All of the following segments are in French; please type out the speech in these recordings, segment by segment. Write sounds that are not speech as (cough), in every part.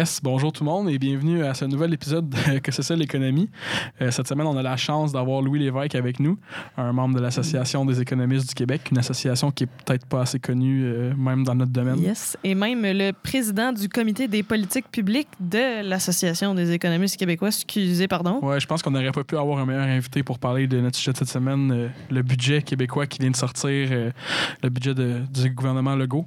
Yes, bonjour tout le monde et bienvenue à ce nouvel épisode de (laughs) Que c'est ça l'économie. Euh, cette semaine, on a la chance d'avoir Louis Lévesque avec nous, un membre de l'Association des économistes du Québec, une association qui est peut-être pas assez connue, euh, même dans notre domaine. Yes. Et même le président du comité des politiques publiques de l'Association des économistes québécois. Excusez, pardon. Ouais, je pense qu'on n'aurait pas pu avoir un meilleur invité pour parler de notre sujet de cette semaine, euh, le budget québécois qui vient de sortir, le budget de- du gouvernement Legault.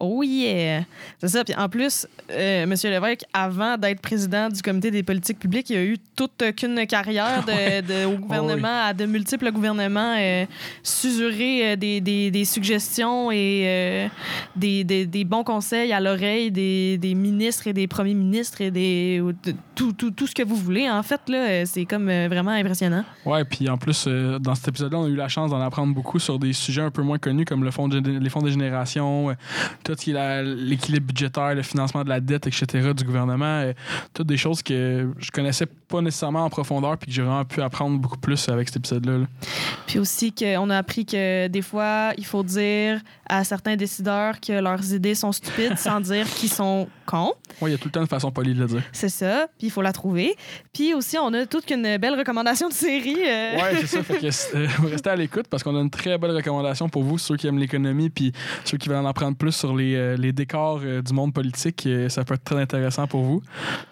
Oh yeah! C'est ça. Puis en plus, euh, M. Lévesque, avant d'être président du comité des politiques publiques, il a eu toute qu'une carrière de, (laughs) de- au gouvernement, à de multiples gouvernements, euh, susurrer euh, des, des- des suggestions et euh, des, des- des bons conseils à l'oreille des, des ministres et des premiers ministres et des, ou de- tout, tout, tout ce que vous voulez. En fait, là, euh, c'est comme vraiment impressionnant. Ouais, puis en plus, dans cet épisode-là, on a eu la chance d'en apprendre beaucoup sur des sujets un peu moins connus comme le fonds de, les fonds de génération, euh, tout ce qui est l'équilibre budgétaire, le financement de la dette, etc. du gouvernement. euh, toutes des choses que je connaissais pas nécessairement en profondeur puis que j'ai vraiment pu apprendre beaucoup plus avec cet épisode-là. là. Puis aussi qu'on a appris que des fois, il faut dire à certains décideurs que leurs idées sont stupides sans dire qu'ils sont cons. Ouais, il y a tout le temps une façon polie de le dire. C'est ça. Puis il faut la trouver. Puis aussi, on a toute une belle recommandation de série. euh, Ouais, c'est ça. (laughs) Fait que euh, restez à l'écoute parce qu'on a une très belle recommandation pour vous, ceux qui aiment l'économie puis ceux qui veulent en apprendre plus sur les, euh, les décors euh, du monde politique. euh, ça peut être très intéressant pour vous.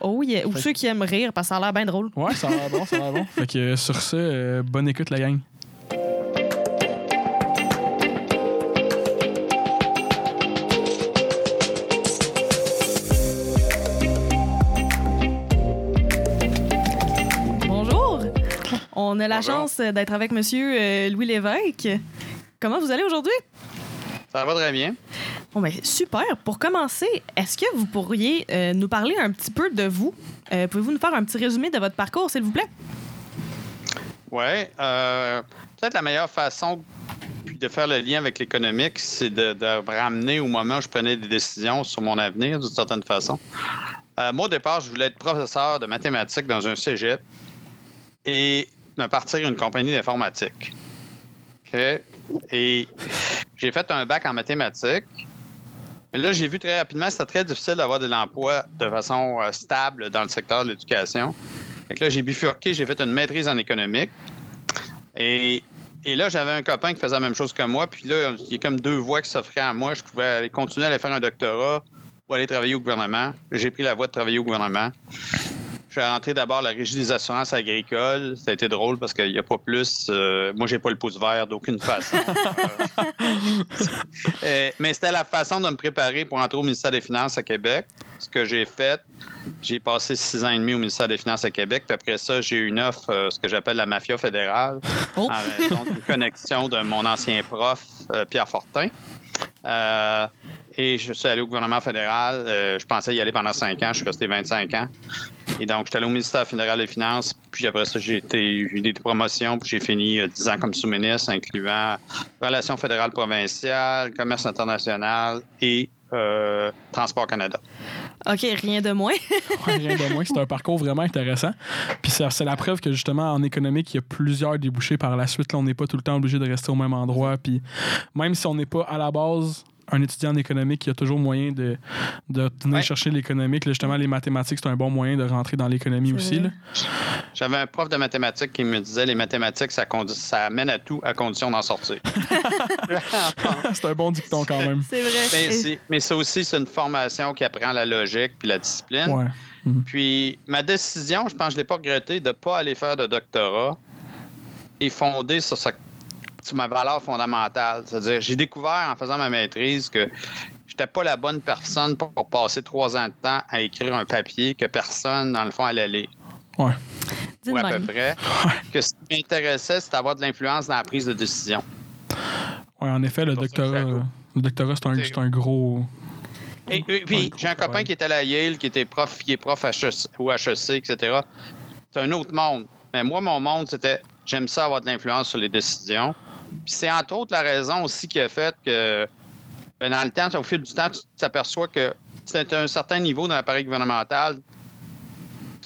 Oh yeah. Ou Fait- ceux qui aiment rire parce que ça a l'air bien drôle. Ouais, ça a l'air bon, ça a l'air bon. (laughs) Fait que sur ce, bonne écoute, la gang. On a la Bonjour. chance d'être avec Monsieur euh, Louis Lévesque. Comment vous allez aujourd'hui? Ça va très bien. Bon, ben, super. Pour commencer, est-ce que vous pourriez euh, nous parler un petit peu de vous? Euh, Pouvez-vous nous faire un petit résumé de votre parcours, s'il vous plaît? Oui. Euh, Peut-être la meilleure façon de faire le lien avec l'économique, c'est de, de ramener au moment où je prenais des décisions sur mon avenir, d'une certaine façon. Euh, moi, au départ, je voulais être professeur de mathématiques dans un cégep et me partir une compagnie d'informatique. Et j'ai fait un bac en mathématiques. Mais là, j'ai vu très rapidement que c'était très difficile d'avoir de l'emploi de façon euh, stable dans le secteur de l'éducation. Que là, j'ai bifurqué, j'ai fait une maîtrise en économique. Et, et là, j'avais un copain qui faisait la même chose que moi. Puis là, il y a comme deux voies qui s'offraient à moi. Je pouvais aller continuer à aller faire un doctorat ou aller travailler au gouvernement. J'ai pris la voie de travailler au gouvernement. Je suis rentré d'abord à la Régie des assurances agricoles. Ça a été drôle parce qu'il n'y a pas plus. euh, moi, j'ai pas le pouce vert d'aucune façon. (laughs) Euh, mais c'était la façon de me préparer pour entrer au ministère des Finances à Québec. Ce que j'ai fait, j'ai passé six ans et demi au ministère des Finances à Québec. Puis après ça, j'ai eu une offre, euh, ce que j'appelle la mafia fédérale, Oh. en raison d'une connexion de mon ancien prof, euh, Pierre Fortin. Euh, et je suis allé au gouvernement fédéral. Euh, je pensais y aller pendant cinq ans. Je suis resté 25 ans. Et donc, j'étais allé au ministère fédéral des Finances. Puis après ça, j'ai été- eu des promotions. Puis j'ai fini euh, 10 ans comme sous-ministre, incluant Relations fédérales provinciales, Commerce international et euh, Transport Canada. OK, rien de moins. (laughs) Ouais, rien de moins. C'est un parcours vraiment intéressant. Puis c'est c'est la preuve que justement en économique, il y a plusieurs débouchés par la suite. Là, on n'est pas tout le temps obligé de rester au même endroit. Puis même si on n'est pas à la base un étudiant en économique, il y a toujours moyen de, de venir Ouais. chercher l'économique. Justement, les mathématiques, c'est un bon moyen de rentrer dans l'économie aussi. J'avais un prof de mathématiques qui me disait les mathématiques, ça, ça amène à tout à condition d'en sortir. (laughs) (laughs) c'est un bon dicton quand même. C'est vrai. mais mais ça aussi, c'est une formation qui apprend la logique puis la discipline. Ouais. Puis ma décision, je pense que je ne l'ai pas regretté de ne pas aller faire de doctorat est fondée sur, sa- sur ma valeur fondamentale. C'est-à-dire, j'ai découvert en faisant ma maîtrise que je n'étais pas la bonne personne pour, passer trois ans de temps à écrire un papier que personne, dans le fond, allait lire. Ouais. Ou à peu même. près. Que ce qui m'intéressait, c'était d'avoir de l'influence dans la prise de décision. Ouais, en effet, le doctorat, euh, le doctorat, c'est un, c'est un gros. Et, et puis, j'ai un copain qui allé à Yale, qui était prof, qui est prof HEC, ou HEC, etc. C'est un autre monde. Mais moi, mon monde, c'était j'aime ça avoir de l'influence sur les décisions. C'est entre autres la raison aussi qui a fait que ben, dans le temps, au fil du temps, tu t'aperçois que c'est un certain niveau dans l'appareil gouvernemental,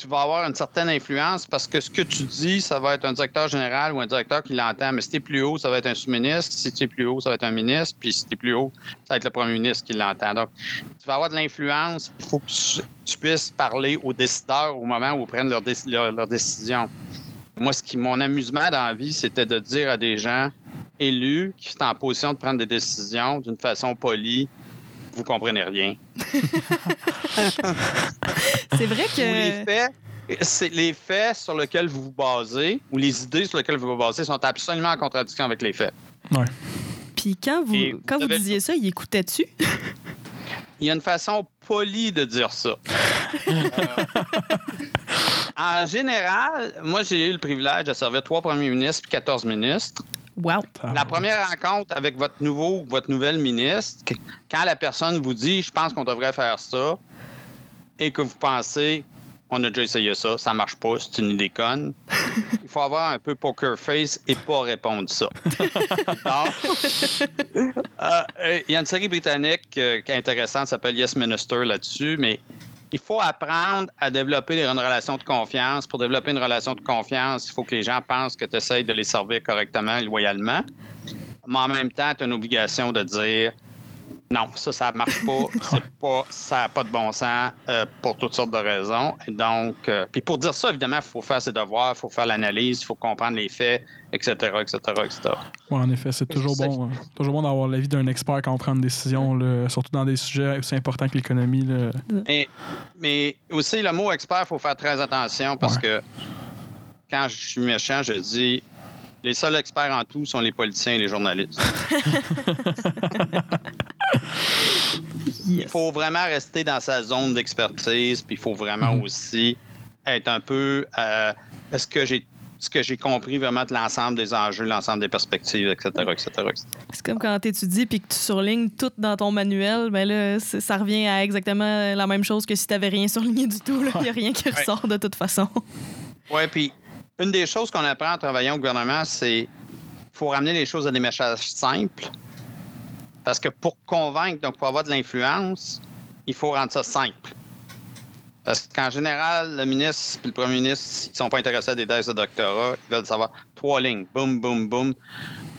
tu vas avoir une certaine influence parce que ce que tu dis, ça va être un directeur général ou un directeur qui l'entend. Mais si tu es plus haut, ça va être un sous-ministre. Si tu es plus haut, ça va être un ministre. Puis si tu es plus haut, ça va être le premier ministre qui l'entend. Donc, tu vas avoir de l'influence. Il faut que tu, puisses parler aux décideurs au moment où ils prennent leurs leur, décisions. Moi, ce qui mon amusement dans la vie, c'était de dire à des gens élus qui sont en position de prendre des décisions d'une façon polie, vous comprenez rien. (laughs) c'est vrai que. Les faits, c'est les faits sur lesquels vous vous basez ou les idées sur lesquelles vous vous basez sont absolument en contradiction avec les faits. Ouais. Puis quand vous, quand vous, disiez ça, il écoutait-tu? il y a une façon polie de dire ça. (laughs) en général, moi, j'ai eu le privilège de servir trois premiers ministres et 14 ministres. Wow. La première rencontre avec votre nouveau votre nouvelle ministre, quand la personne vous dit je pense qu'on devrait faire ça et que vous pensez on a déjà essayé ça, ça marche pas, c'est une idée conne. (laughs) Il faut avoir un peu poker face et pas répondre ça. (laughs) Euh, il y a une série britannique euh, qui est intéressante, s'appelle Yes Minister là-dessus, mais il faut apprendre à développer une relation de confiance. Pour développer une relation de confiance, il faut que les gens pensent que tu essaies de les servir correctement et loyalement. Mais en même temps, tu as une obligation de dire non, ça, ça marche pas. (laughs) pas ça n'a pas de bon sens euh, pour toutes sortes de raisons. Et donc, euh, puis pour dire ça, évidemment, il faut faire ses devoirs, il faut faire l'analyse, il faut comprendre les faits, etc., etc., etc. Oui, en effet, c'est toujours bon, hein. toujours bon d'avoir l'avis d'un expert quand on prend une décision, surtout dans des sujets aussi importants que l'économie. Mais aussi, le mot expert, il faut faire très attention parce que quand je suis méchant, je dis les seuls experts en tout sont les politiciens et les journalistes. (laughs) Il faut vraiment rester dans sa zone d'expertise, puis il faut vraiment mm-hmm. aussi être un peu. Euh, est-ce que j'ai ce que j'ai compris vraiment de l'ensemble des enjeux, l'ensemble des perspectives, etc. etc., C'est comme quand tu étudies puis que tu surlignes tout dans ton manuel, ben là, ça revient à exactement la même chose que si tu n'avais rien (laughs) surligné du tout. Il n'y a rien qui ressort de toute façon. Oui, puis une des choses qu'on apprend en travaillant au gouvernement, c'est qu'il faut ramener les choses à des messages simples. Parce que pour convaincre, donc pour avoir de l'influence, il faut rendre ça simple. Parce qu'en général, le ministre et le premier ministre, ils ne sont pas intéressés à des thèses de doctorat. Ils veulent savoir trois lignes. Boum, boum, boum.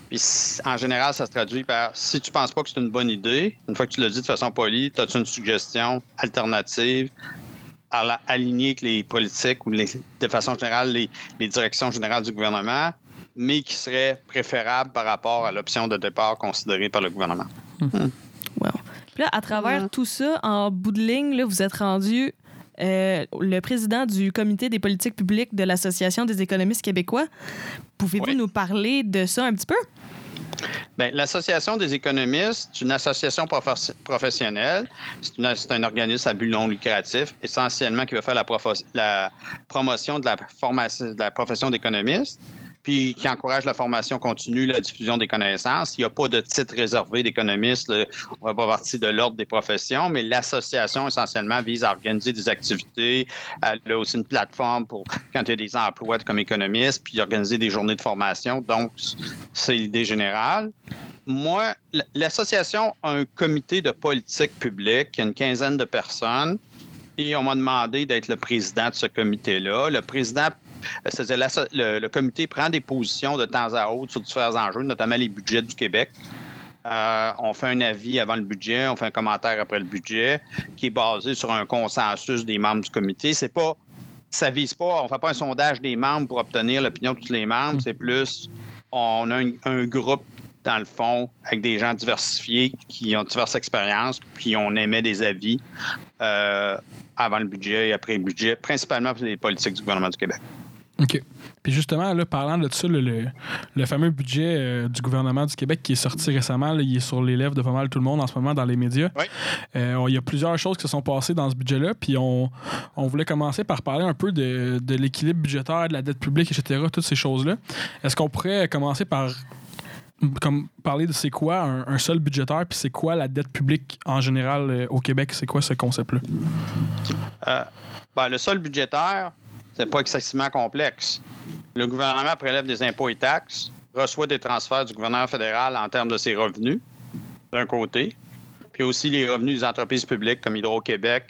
Puis en général, ça se traduit par si tu ne penses pas que c'est une bonne idée, une fois que tu le dis de façon polie, as-tu une suggestion alternative? Aligner avec les politiques ou de façon générale les, directions générales du gouvernement, mais qui serait préférable par rapport à l'option de départ considérée par le gouvernement. Hmm. Puis là, à travers tout ça, en bout de ligne, là, vous êtes rendu euh, le président du comité des politiques publiques de l'Association des économistes québécois. Pouvez-vous nous parler de ça un petit peu? Bien, L'Association des économistes, c'est une association professionnelle. C'est un organisme à but non lucratif, essentiellement qui va faire la, la promotion de la, formation, de la profession d'économiste puis qui encourage la formation continue, la diffusion des connaissances. Il n'y a pas de titre réservé d'économistes. On va pas partir de l'ordre des professions, mais l'association essentiellement vise à organiser des activités. Elle a aussi une plateforme pour (laughs) quand il y a des emplois comme économiste, puis organiser des journées de formation. Donc, c'est l'idée générale. Moi, l'association a un comité de politique publique, une quinzaine de personnes. On m'a demandé d'être le président de ce comité-là. Le président c'est-à-dire le, le, comité prend des positions de temps à autre sur différents enjeux, notamment les budgets du Québec. Euh, on fait un avis avant le budget, on fait un commentaire après le budget, qui est basé sur un consensus des membres du comité. C'est pas, ça vise pas, on fait pas un sondage des membres pour obtenir l'opinion de tous les membres. C'est plus, on a un, groupe dans le fond avec des gens diversifiés qui ont diverses expériences, puis on émet des avis euh, avant le budget et après le budget, principalement pour les politiques du gouvernement du Québec. OK. Puis justement, là, parlant de ça, le, fameux budget euh, du gouvernement du Québec qui est sorti récemment, il est sur les lèvres de pas mal tout le monde en ce moment dans les médias. Euh, il y a plusieurs choses qui se sont passées dans ce budget-là. Puis on, voulait commencer par parler un peu de, l'équilibre budgétaire, de la dette publique, etc., toutes ces choses-là. Est-ce qu'on pourrait commencer par comme parler de c'est quoi un, un sol budgétaire, puis c'est quoi la dette publique en général euh, au Québec, c'est quoi ce concept-là? Euh, ben, le sol budgétaire, c'est pas excessivement complexe. Le gouvernement prélève des impôts et taxes, reçoit des transferts du gouvernement fédéral en termes de ses revenus, d'un côté, puis aussi les revenus des entreprises publiques comme Hydro-Québec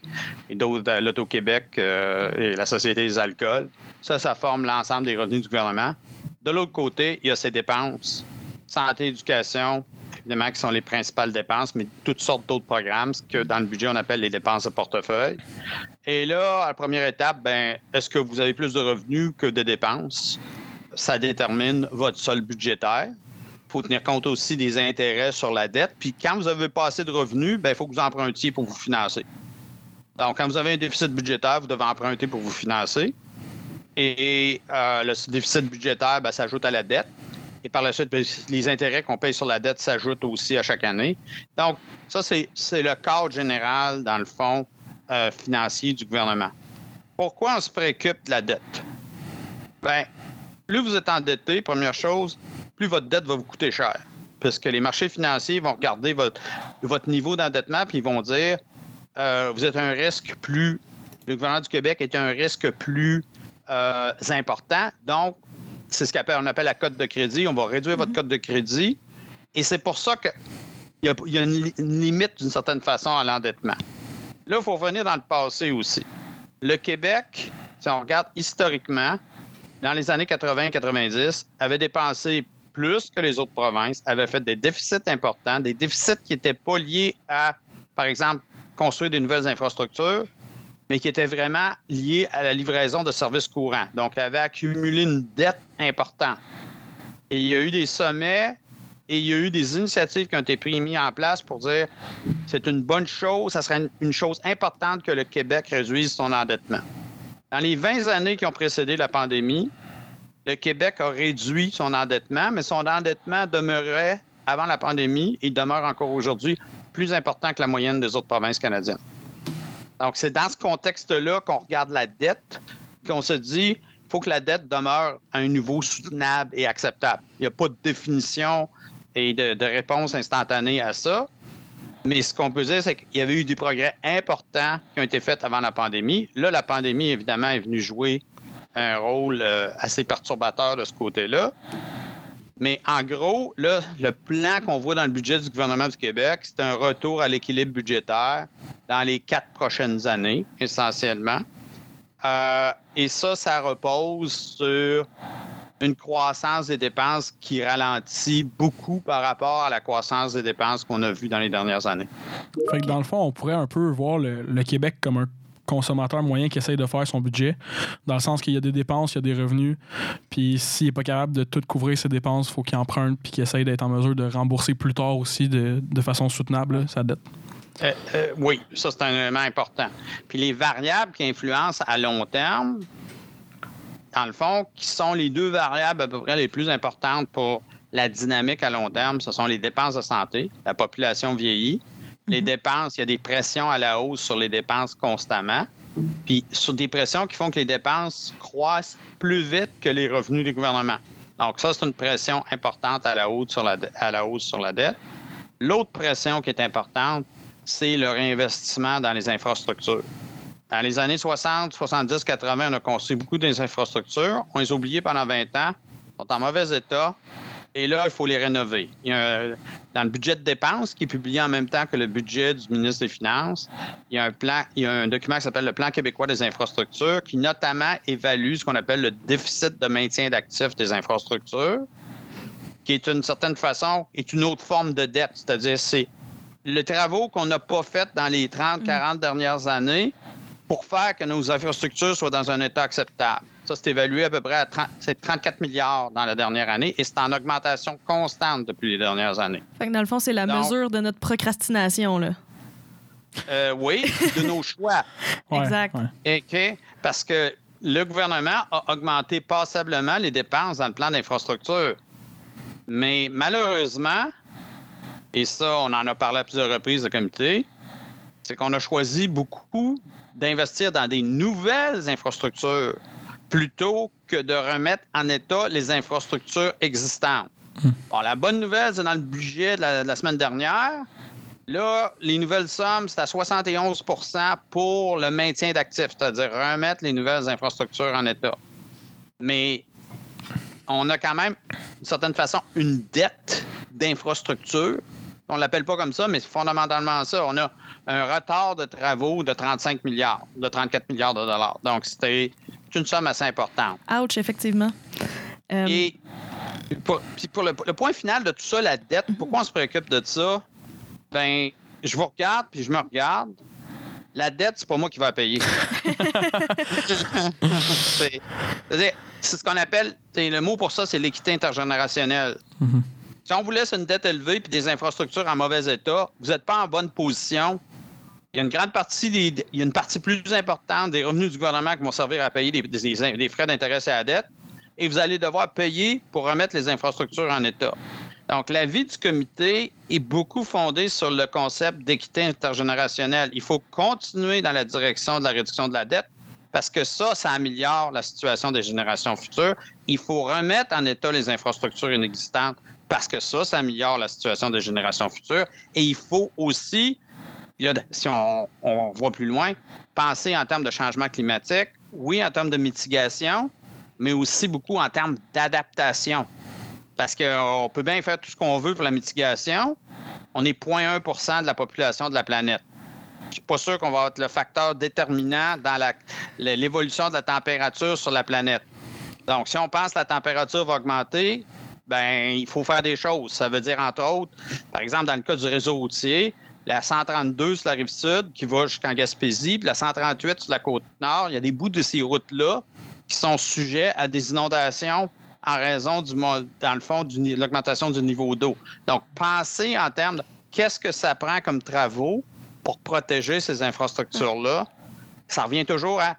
et d'autres, euh, l'Auto-Québec euh, et la Société des alcools. Ça, ça forme l'ensemble des revenus du gouvernement. De l'autre côté, il y a ses dépenses. Santé, éducation, évidemment, qui sont les principales dépenses, mais toutes sortes d'autres programmes, ce que dans le budget, on appelle les dépenses de portefeuille. Et là, à la première étape, ben, est-ce que vous avez plus de revenus que de dépenses? Ça détermine votre sol budgétaire. Il faut tenir compte aussi des intérêts sur la dette. Puis quand vous avez pas assez de revenus, ben, il faut que vous empruntiez pour vous financer. Donc, quand vous avez un déficit budgétaire, vous devez emprunter pour vous financer. Et euh, le déficit budgétaire ben, s'ajoute à la dette. Et par la suite, ben, les intérêts qu'on paye sur la dette s'ajoutent aussi à chaque année. Donc, ça, c'est le cadre général, dans le fond, euh, financier du gouvernement. Pourquoi on se préoccupe de la dette? Bien, plus vous êtes endetté, première chose, plus votre dette va vous coûter cher. Parce que les marchés financiers vont regarder votre, votre niveau d'endettement puis ils vont dire euh, vous êtes un risque plus. Le gouvernement du Québec est un risque plus euh, important. Donc, c'est ce qu'on appelle, la cote de crédit. On va réduire votre cote de crédit. Et c'est pour ça qu'il y, a, y a une, une limite, d'une certaine façon, à l'endettement. Là, il faut revenir dans le passé aussi. Le Québec, si on regarde historiquement, dans les années 80-90, avait dépensé plus que les autres provinces, avait fait des déficits importants, des déficits qui n'étaient pas liés à, par exemple, construire des nouvelles infrastructures, mais qui étaient vraiment liés à la livraison de services courants. Donc, avait accumulé une dette importante. Et il y a eu des sommets et il y a eu des initiatives qui ont été prises en place pour dire c'est une bonne chose, ça serait une chose importante que le Québec réduise son endettement. Dans les 20 années qui ont précédé la pandémie, le Québec a réduit son endettement, mais son endettement demeurait, avant la pandémie, et demeure encore aujourd'hui, plus important que la moyenne des autres provinces canadiennes. Donc, c'est dans ce contexte-là qu'on regarde la dette, qu'on se dit, faut que la dette demeure à un niveau soutenable et acceptable. Il n'y a pas de définition et de, de réponse instantanée à ça. Mais ce qu'on peut dire, c'est qu'il y avait eu des progrès importants qui ont été faits avant la pandémie. Là, la pandémie, évidemment, est venue jouer un rôle euh, assez perturbateur de ce côté-là. Mais en gros, le plan qu'on voit dans le budget du gouvernement du Québec, c'est un retour à l'équilibre budgétaire dans les quatre prochaines années, essentiellement. Euh, et ça, ça repose sur une croissance des dépenses qui ralentit beaucoup par rapport à la croissance des dépenses qu'on a vues dans les dernières années. Fait dans le fond, on pourrait un peu voir le Québec comme un consommateur moyen qui essaye de faire son budget, dans le sens qu'il y a des dépenses, il y a des revenus, puis s'il n'est pas capable de tout couvrir ses dépenses, il faut qu'il emprunte, puis qu'il essaye d'être en mesure de rembourser plus tard aussi de, de façon soutenable sa dette. Euh, euh, oui, ça c'est un élément important. Puis les variables qui influencent à long terme, dans le fond, qui sont les deux variables à peu près les plus importantes pour la dynamique à long terme, ce sont les dépenses de santé. La population vieillit. Les dépenses, il y a des pressions à la hausse sur les dépenses constamment. Puis sur des pressions qui font que les dépenses croissent plus vite que les revenus du gouvernement. Donc ça, c'est une pression importante à la hausse sur la, à la, hausse sur la dette. L'autre pression qui est importante, c'est le réinvestissement dans les infrastructures. Dans les années 60, 70, 80, on a construit beaucoup d'infrastructures. On les a oubliées pendant 20 ans. Sont en mauvais état. Et là, il faut les rénover. Il y a un, dans le budget de dépenses, qui est publié en même temps que le budget du ministre des Finances, il y a un plan, il y a un document qui s'appelle le Plan québécois des infrastructures, qui notamment évalue ce qu'on appelle le déficit de maintien d'actifs des infrastructures, qui est une certaine façon, est une autre forme de dette. C'est-à-dire, c'est le travaux qu'on n'a pas fait dans les 30, 40 dernières années pour faire que nos infrastructures soient dans un état acceptable. Ça, c'est évalué à peu près à 30, 34 milliards dans la dernière année et c'est en augmentation constante depuis les dernières années. Fait que dans le fond, c'est la Donc, mesure de notre procrastination, là. Euh, oui, de nos (laughs) choix. Exact. ouais. OK? Parce que le gouvernement a augmenté passablement les dépenses dans le plan d'infrastructure. Mais malheureusement, et ça, on en a parlé à plusieurs reprises au comité, c'est qu'on a choisi beaucoup d'investir dans des nouvelles infrastructures plutôt que de remettre en état les infrastructures existantes. Bon, la bonne nouvelle, c'est dans le budget de la, de la semaine dernière. Là, les nouvelles sommes, c'est à 71% pour le maintien d'actifs, c'est-à-dire remettre les nouvelles infrastructures en état. Mais on a quand même, d'une certaine façon, une dette d'infrastructure. On ne l'appelle pas comme ça, mais c'est fondamentalement ça. On a un retard de travaux de 35 milliards, de 34 milliards de dollars. Donc, c'était une somme assez importante. Ouch, effectivement. Euh, Et pour, puis pour le, le point final de tout ça, la dette, pourquoi on se préoccupe de ça? Ben, je vous regarde, puis je me regarde. La dette, c'est pas moi qui va la payer. (laughs) c'est c'est ce qu'on appelle, c'est le mot pour ça, c'est l'équité intergénérationnelle. Mhm. Si on vous laisse une dette élevée puis des infrastructures en mauvais état, vous n'êtes pas en bonne position. Il y a une grande partie, il y a une partie plus importante des revenus du gouvernement qui vont servir à payer des frais d'intérêt à la dette et vous allez devoir payer pour remettre les infrastructures en état. Donc, l'avis du comité est beaucoup fondé sur le concept d'équité intergénérationnelle. Il faut continuer dans la direction de la réduction de la dette parce que ça, ça améliore la situation des générations futures. Il faut remettre en état les infrastructures inexistantes parce que ça, ça améliore la situation des générations futures. Et il faut aussi, si on, voit plus loin, penser en termes de changement climatique, oui, en termes de mitigation, mais aussi beaucoup en termes d'adaptation. Parce qu'on peut bien faire tout ce qu'on veut pour la mitigation. On est 0,1% de la population de la planète. Je suis pas sûr qu'on va être le facteur déterminant dans l'évolution de la température sur la planète. Donc, si on pense que la température va augmenter, ben il faut faire des choses. Ça veut dire, entre autres, par exemple, dans le cas du réseau routier, la 132 sur la rive sud qui va jusqu'en Gaspésie, puis la 138 sur la côte nord, il y a des bouts de ces routes-là qui sont sujets à des inondations en raison, du, dans le fond, de l'augmentation du niveau d'eau. Donc, pensez en termes de qu'est-ce que ça prend comme travaux pour protéger ces infrastructures-là. Ça revient toujours à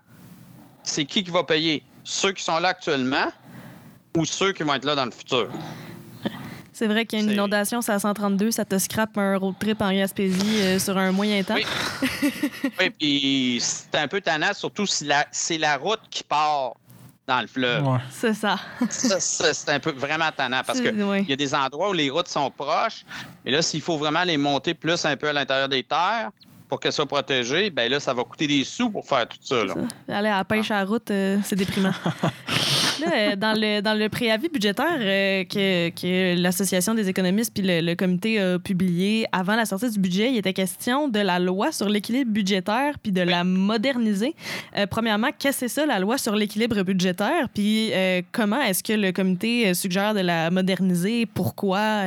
c'est qui qui va payer? Ceux qui sont là actuellement ou ceux qui vont être là dans le futur? C'est vrai qu'il y a une inondation, c'est à 132, ça te scrape un road trip en Gaspésie euh, sur un moyen temps. Oui. (laughs) Oui, puis c'est un peu tannant, surtout si c'est la route qui part dans le fleuve. Ouais. C'est ça. Ça, ça, c'est un peu vraiment tannant parce que C'est- oui. il y a des endroits où les routes sont proches, mais là, s'il faut vraiment les monter plus un peu à l'intérieur des terres pour qu'elles soient protégées, ben là, ça va coûter des sous pour faire tout ça. là. Aller à la pêche à la route, euh, c'est déprimant. (laughs) Euh, dans, le, dans le préavis budgétaire euh, que, que l'Association des économistes puis le, comité a publié avant la sortie du budget, il était question de la loi sur l'équilibre budgétaire puis de la moderniser. Euh, premièrement, qu'est-ce que c'est ça, la loi sur l'équilibre budgétaire? Puis comment est-ce que le comité suggère de la moderniser? Pourquoi?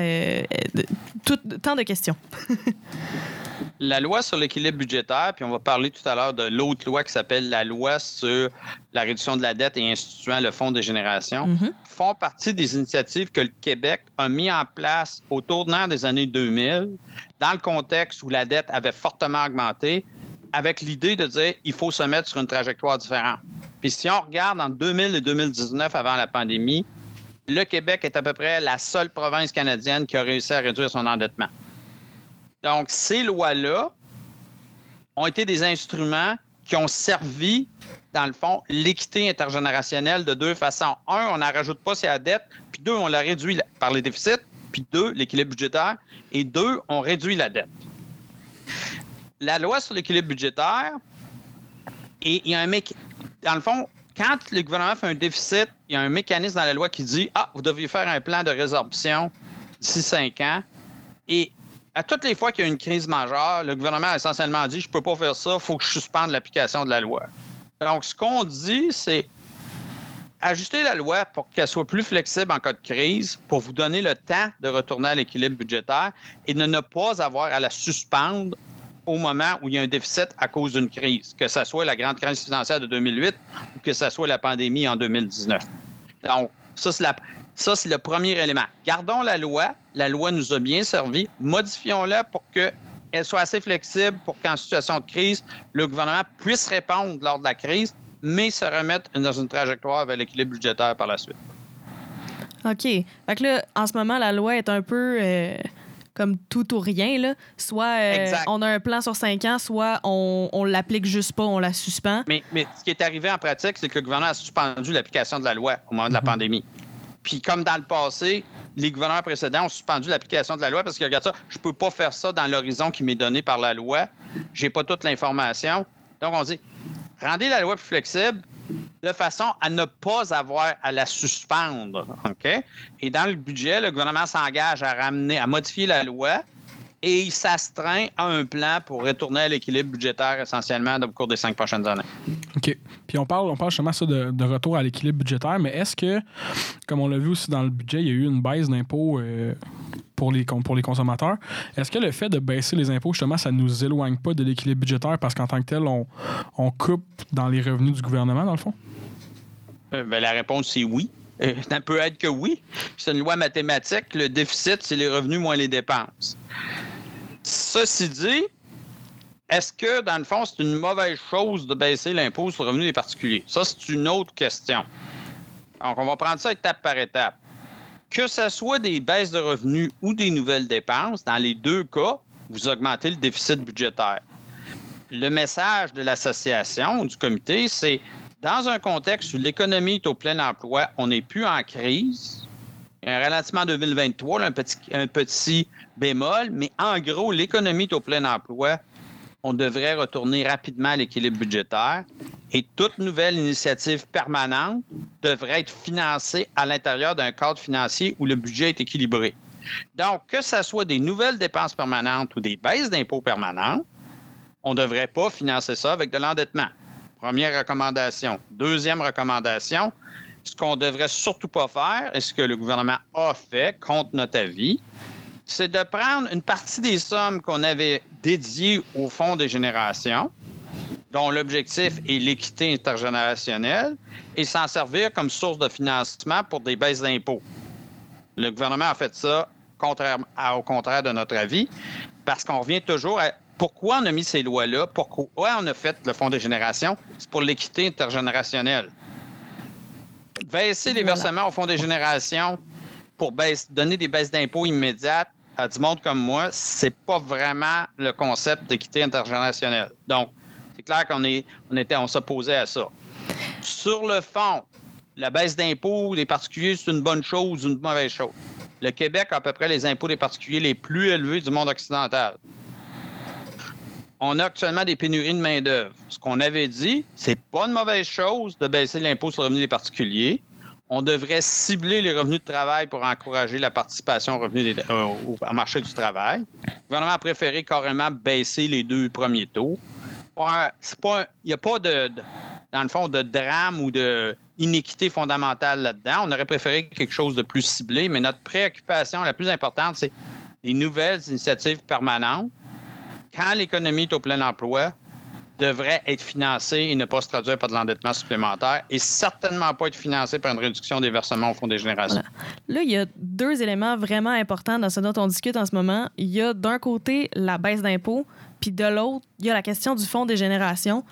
Tant de questions. (laughs) La loi sur l'équilibre budgétaire, puis on va parler tout à l'heure de l'autre loi qui s'appelle la loi sur la réduction de la dette et instituant le Fonds des générations, Mhm. font partie des initiatives que le Québec a mis en place au tournant des années 2000, dans le contexte où la dette avait fortement augmenté, avec l'idée de dire il faut se mettre sur une trajectoire différente. Puis si on regarde en 2000 et 2019 avant la pandémie, le Québec est à peu près la seule province canadienne qui a réussi à réduire son endettement. Donc, ces lois-là ont été des instruments qui ont servi, dans le fond, l'équité intergénérationnelle de deux façons. Un, on n'en rajoute pas sur la dette, puis deux, on la réduit par les déficits, puis deux, l'équilibre budgétaire, et deux, on réduit la dette. La loi sur l'équilibre budgétaire, et il y a un mec, dans le fond, quand le gouvernement fait un déficit, il y a un mécanisme dans la loi qui dit Ah, vous devriez faire un plan de résorption d'ici cinq ans. Et à toutes les fois qu'il y a une crise majeure, le gouvernement a essentiellement dit Je ne peux pas faire ça, il faut que je suspende l'application de la loi. Donc, ce qu'on dit, c'est ajuster la loi pour qu'elle soit plus flexible en cas de crise, pour vous donner le temps de retourner à l'équilibre budgétaire et de ne pas avoir à la suspendre au moment où il y a un déficit à cause d'une crise, que ce soit la grande crise financière de 2008 ou que ce soit la pandémie en 2019. Donc, ça, c'est la- ça, c'est le premier élément. Gardons la loi. La loi nous a bien servi. Modifions-la pour qu'elle soit assez flexible pour qu'en situation de crise, le gouvernement puisse répondre lors de la crise, mais se remettre dans une trajectoire vers l'équilibre budgétaire par la suite. OK. Fait que là, en ce moment, la loi est un peu euh, comme tout ou rien. Là. Soit euh, on a un plan sur cinq ans, soit on, on l'applique juste pas, on la suspend. Mais, mais ce qui est arrivé en pratique, c'est que le gouvernement a suspendu l'application de la loi au moment de la pandémie. Puis comme dans le passé, les gouvernements précédents ont suspendu l'application de la loi parce qu'ils regardent ça. Je ne peux pas faire ça dans l'horizon qui m'est donné par la loi. Je n'ai pas toute l'information. Donc, on dit rendez la loi plus flexible de façon à ne pas avoir à la suspendre. OK? Et dans le budget, le gouvernement s'engage à ramener, à modifier la loi et il s'astreint à un plan pour retourner à l'équilibre budgétaire essentiellement au cours des cinq prochaines années. OK. Puis on parle, on parle justement ça de, retour à l'équilibre budgétaire, mais est-ce que, comme on l'a vu aussi dans le budget, il y a eu une baisse d'impôts euh, pour, les, pour les consommateurs. Est-ce que le fait de baisser les impôts, justement, ça ne nous éloigne pas de l'équilibre budgétaire parce qu'en tant que tel, on, on coupe dans les revenus du gouvernement, dans le fond? Euh, ben, la réponse, c'est oui. Euh, ça peut être que oui. C'est une loi mathématique. Le déficit, c'est les revenus moins les dépenses. Ceci dit, est-ce que, dans le fond, c'est une mauvaise chose de baisser l'impôt sur le revenu des particuliers? Ça, c'est une autre question. Donc, on va prendre ça étape par étape. Que ce soit des baisses de revenus ou des nouvelles dépenses, dans les deux cas, vous augmentez le déficit budgétaire. Le message de l'association, du comité, c'est dans un contexte où l'économie est au plein emploi, on n'est plus en crise, un ralentissement en 2023, un, petit, un petit bémol, mais en gros, l'économie est au plein emploi. On devrait retourner rapidement à l'équilibre budgétaire et toute nouvelle initiative permanente devrait être financée à l'intérieur d'un cadre financier où le budget est équilibré. Donc, que ce soit des nouvelles dépenses permanentes ou des baisses d'impôts permanentes, on ne devrait pas financer ça avec de l'endettement. Première recommandation. Deuxième recommandation, ce qu'on devrait surtout pas faire, et ce que le gouvernement a fait contre notre avis, c'est de prendre une partie des sommes qu'on avait dédiées au Fonds des générations, dont l'objectif est l'équité intergénérationnelle, et s'en servir comme source de financement pour des baisses d'impôts. Le gouvernement a fait ça au contraire de notre avis, parce qu'on revient toujours à pourquoi on a mis ces lois-là, pourquoi on a fait le Fonds des générations, c'est pour l'équité intergénérationnelle. Baisser les versements au Fonds des générations pour donner des baisses d'impôts immédiates à du monde comme moi, c'est pas vraiment le concept d'équité intergénérationnelle. Donc, c'est clair qu'on est, on était, on s'opposait à ça. Sur le fond, la baisse d'impôts des particuliers, c'est une bonne chose ou une mauvaise chose? Le Québec a à peu près les impôts des particuliers les plus élevés du monde occidental. On a actuellement des pénuries de main-d'œuvre. Ce qu'on avait dit, c'est pas une mauvaise chose de baisser l'impôt sur le revenu des particuliers on devrait cibler les revenus de travail pour encourager la participation au, revenu euh, marché du travail. Le gouvernement a préféré carrément baisser les deux premiers taux. Il n'y a pas de, dans le fond, de drame ou d'inéquité fondamentale là-dedans. On aurait préféré quelque chose de plus ciblé, mais notre préoccupation la plus importante, c'est les nouvelles initiatives permanentes. Quand l'économie est au plein emploi, devrait être financé et ne pas se traduire par de l'endettement supplémentaire et certainement pas être financé par une réduction des versements au Fonds des générations. Là, il y a deux éléments vraiment importants dans ce dont on discute en ce moment. Il y a d'un côté la baisse d'impôts, puis de l'autre, il y a la question du Fonds des générations.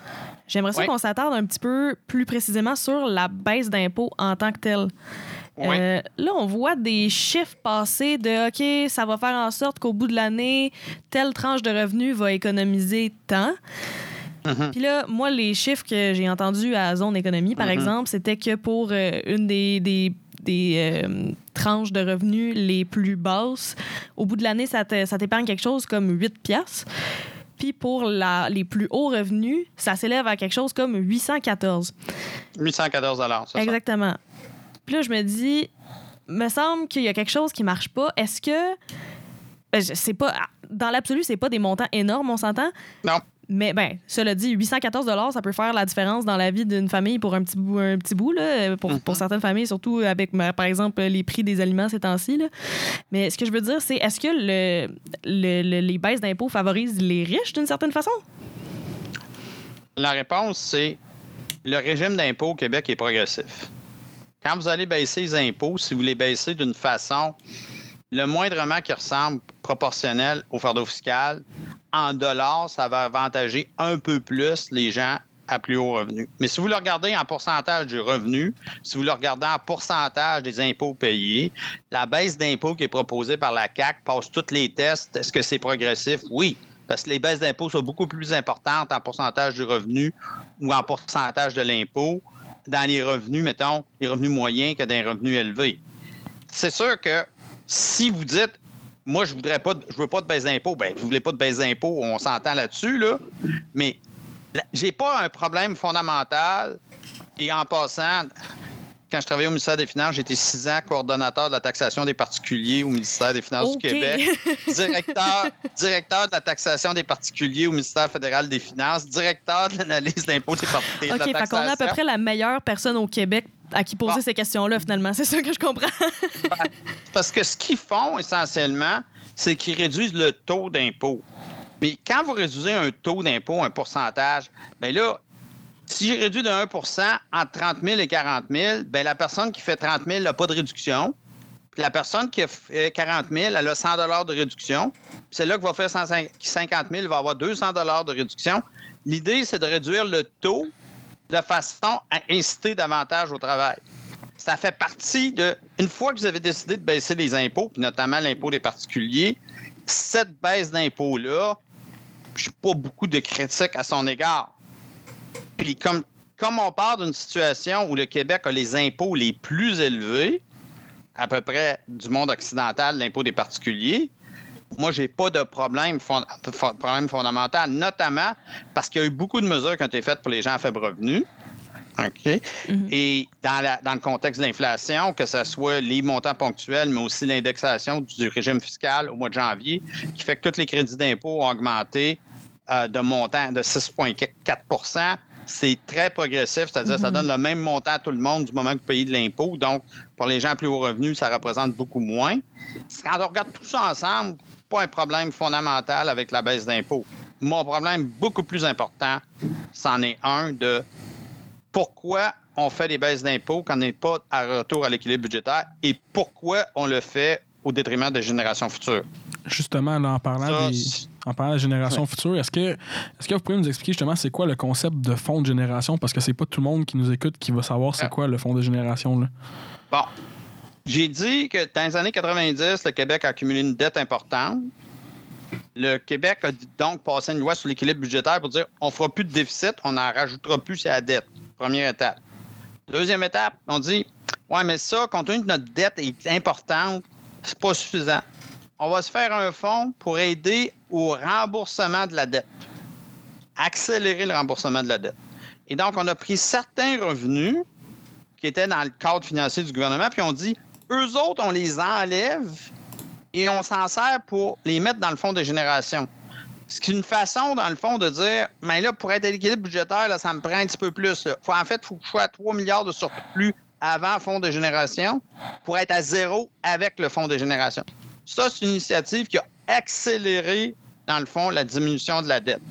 J'aimerais ça qu'on s'attarde un petit peu plus précisément sur la baisse d'impôts en tant que telle. Euh, là, on voit des chiffres passer de OK, ça va faire en sorte qu'au bout de l'année, telle tranche de revenus va économiser tant. Mhm. Puis là, moi, les chiffres que j'ai entendus à Zone Économie, par mhm. exemple, c'était que pour euh, une des, des, euh, tranches de revenus les plus basses, au bout de l'année, ça t'épargne quelque chose comme 8 piastres. Puis pour la, les plus hauts revenus, ça s'élève à quelque chose comme 814. 814 c'est Exactement. Puis là, je me dis, me semble qu'il y a quelque chose qui marche pas. Est-ce que ben, c'est pas dans l'absolu, c'est pas des montants énormes, on s'entend? Non. Mais ben, cela dit, 814 ça peut faire la différence dans la vie d'une famille pour un petit bout, un petit bout là, pour, pour, certaines familles, surtout avec, par exemple, les prix des aliments ces temps-ci. Mais ce que je veux dire, c'est est-ce que le, les baisses d'impôts favorisent les riches d'une certaine façon? La réponse, c'est le régime d'impôt au Québec est progressif. Quand vous allez baisser les impôts, si vous les baissez d'une façon le moindrement qui ressemble proportionnel au fardeau fiscal, en dollars, ça va avantager un peu plus les gens à plus haut revenu. Mais si vous le regardez en pourcentage du revenu, si vous le regardez en pourcentage des impôts payés, la baisse d'impôts qui est proposée par la CAC passe tous les tests. Est-ce que c'est progressif? Oui, parce que les baisses d'impôts sont beaucoup plus importantes en pourcentage du revenu ou en pourcentage de l'impôt dans les revenus, mettons, les revenus moyens que dans les revenus élevés. C'est sûr que si vous dites, moi, je voudrais pas, je veux pas de baisse d'impôts, ben, vous voulez pas de baisse d'impôts, on s'entend là-dessus, là. Mais j'ai pas un problème fondamental. Et en passant, quand je travaillais au ministère des Finances, j'étais six ans coordonnateur de la taxation des particuliers au ministère des Finances du Québec, (laughs) directeur, directeur de la taxation des particuliers au ministère fédéral des Finances, directeur de l'analyse d'impôts des particuliers. OK, qu'on a à peu près la meilleure personne au Québec à qui poser Bon. ces questions-là, finalement. C'est ça que je comprends. Parce que ce qu'ils font essentiellement, c'est qu'ils réduisent le taux d'impôt. Mais quand vous réduisez un taux d'impôt, un pourcentage, bien là, si j'ai réduit de 1% entre 30 000 et 40 000, bien la personne qui fait 30 000 n'a pas de réduction. Puis la personne qui fait 40 000, elle a 100 de réduction. Puis celle-là qui va faire 150 000 va avoir 200 de réduction. L'idée, c'est de réduire le taux de façon à inciter davantage au travail. Ça fait partie de. Une fois que vous avez décidé de baisser les impôts, puis notamment l'impôt des particuliers, cette baisse d'impôts-là, je n'ai pas beaucoup de critiques à son égard. Puis comme, comme on part d'une situation où le Québec a les impôts les plus élevés, à peu près du monde occidental, l'impôt des particuliers, moi, j'ai pas de problème, fond- fond- problème fondamental, notamment parce qu'il y a eu beaucoup de mesures qui ont été faites pour les gens à faible revenu. OK? Et dans, la- dans le contexte de l'inflation, que ce soit les montants ponctuels, mais aussi l'indexation du régime fiscal au mois de janvier, qui fait que tous les crédits d'impôt ont augmenté euh, de montant de 6,4 c'est très progressif, c'est-à-dire ça donne le même montant à tout le monde du moment que vous payez de l'impôt. Donc, pour les gens à plus haut revenu, ça représente beaucoup moins. Quand on regarde tout ça ensemble, pas un problème fondamental avec la baisse d'impôt. Mon problème beaucoup plus important, c'en est un de pourquoi on fait des baisses d'impôts quand on n'est pas à retour à l'équilibre budgétaire et pourquoi on le fait au détriment des générations futures. Justement, là, en parlant Ça, des. En parlant de génération Ouais. future, est-ce que, est que vous pouvez nous expliquer justement c'est quoi le concept de fonds de génération? Parce que c'est pas tout le monde qui nous écoute qui va savoir c'est Ah. quoi le fonds de génération. Là. Bon. J'ai dit que dans les années 90, le Québec a accumulé une dette importante. Le Québec a donc passé une loi sur l'équilibre budgétaire pour dire on ne fera plus de déficit, on n'en rajoutera plus sur la dette. Première étape. Deuxième étape, on dit ouais, mais ça, compte tenu que notre dette est importante, c'est pas suffisant. On va se faire un fonds pour aider au remboursement de la dette. Accélérer le remboursement de la dette. Et donc, on a pris certains revenus qui étaient dans le cadre financier du gouvernement, puis on dit, eux autres, on les enlève et on s'en sert pour les mettre dans le fonds de génération. Ce qui est une façon, dans le fond, de dire, mais là, pour être à l'équilibre budgétaire, là, ça me prend un petit peu plus. Faut, en fait, il faut que je sois à 3 milliards de surplus avant fonds de génération pour être à zéro avec le fonds de génération. Ça, c'est une initiative qui a accéléré, dans le fond, la diminution de la dette.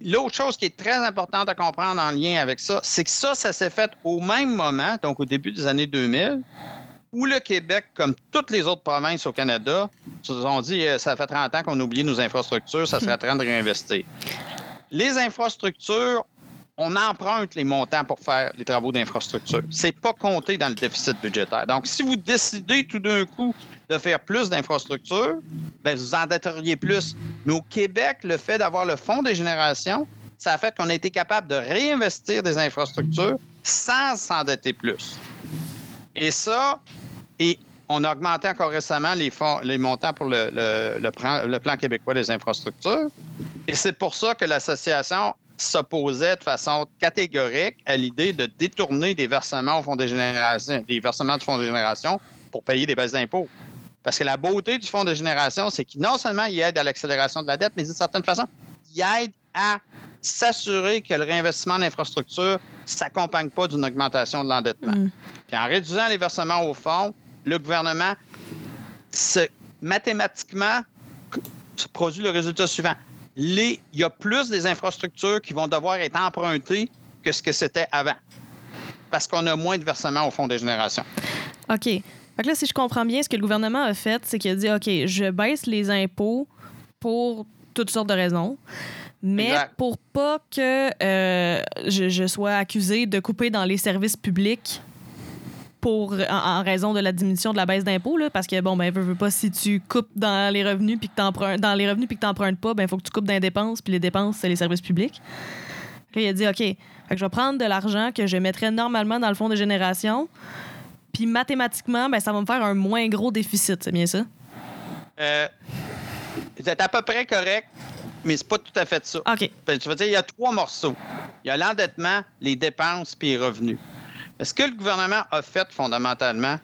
L'autre chose qui est très importante à comprendre en lien avec ça, c'est que ça, ça s'est fait au même moment, donc au début des années 2000, où le Québec, comme toutes les autres provinces au Canada, se sont dit euh, ça fait 30 ans qu'on a oublié nos infrastructures, ça serait (laughs) temps de réinvestir. Les infrastructures, on emprunte les montants pour faire les travaux d'infrastructure. C'est pas compté dans le déficit budgétaire. Donc, si vous décidez tout d'un coup de faire plus d'infrastructures, ben, vous endetteriez plus. Mais au Québec, le fait d'avoir le fonds de génération, ça a fait qu'on a été capable de réinvestir des infrastructures sans s'endetter plus. Et ça, et on a augmenté encore récemment les, fonds, les montants pour le, le plan québécois des infrastructures. Et c'est pour ça que l'association s'opposait de façon catégorique à l'idée de détourner des versements au fonds de génération, des versements du fonds de génération pour payer des baisses d'impôts. Parce que la beauté du fonds de génération, c'est qu'il non seulement il aide à l'accélération de la dette, mais d'une certaine façon, il aide à s'assurer que le réinvestissement en infrastructure ne s'accompagne pas d'une augmentation de l'endettement. Mm. Puis en réduisant les versements au fonds, le gouvernement, se- mathématiquement, se produit le résultat suivant. Les- il y a plus des infrastructures qui vont devoir être empruntées que ce que c'était avant. Parce qu'on a moins de versements au fonds de génération. OK. Fait que là, si je comprends bien, ce que le gouvernement a fait, c'est qu'il a dit OK, je baisse les impôts pour toutes sortes de raisons. Mais Exact. pour pas que euh, je, je sois accusé de couper dans les services publics pour, en, en raison de la diminution de la baisse d'impôts, là, parce que, bon, ben, veux, veux pas, si tu coupes dans les revenus puis que t'empruntes, dans les revenus puis que t'empruntes pas, ben, il faut que tu coupes dans les dépenses, puis les dépenses, c'est les services publics. Là, il a dit, OK, fait que je vais prendre de l'argent que je mettrais normalement dans le fonds de génération, puis mathématiquement, ben, ça va me faire un moins gros déficit, c'est bien ça? Euh, vous êtes à peu près correct, mais c'est pas tout à fait ça. OK. Tu vas dire, il y a trois morceaux. Il y a l'endettement, les dépenses puis les revenus. Ce que le gouvernement a fait fondamentalement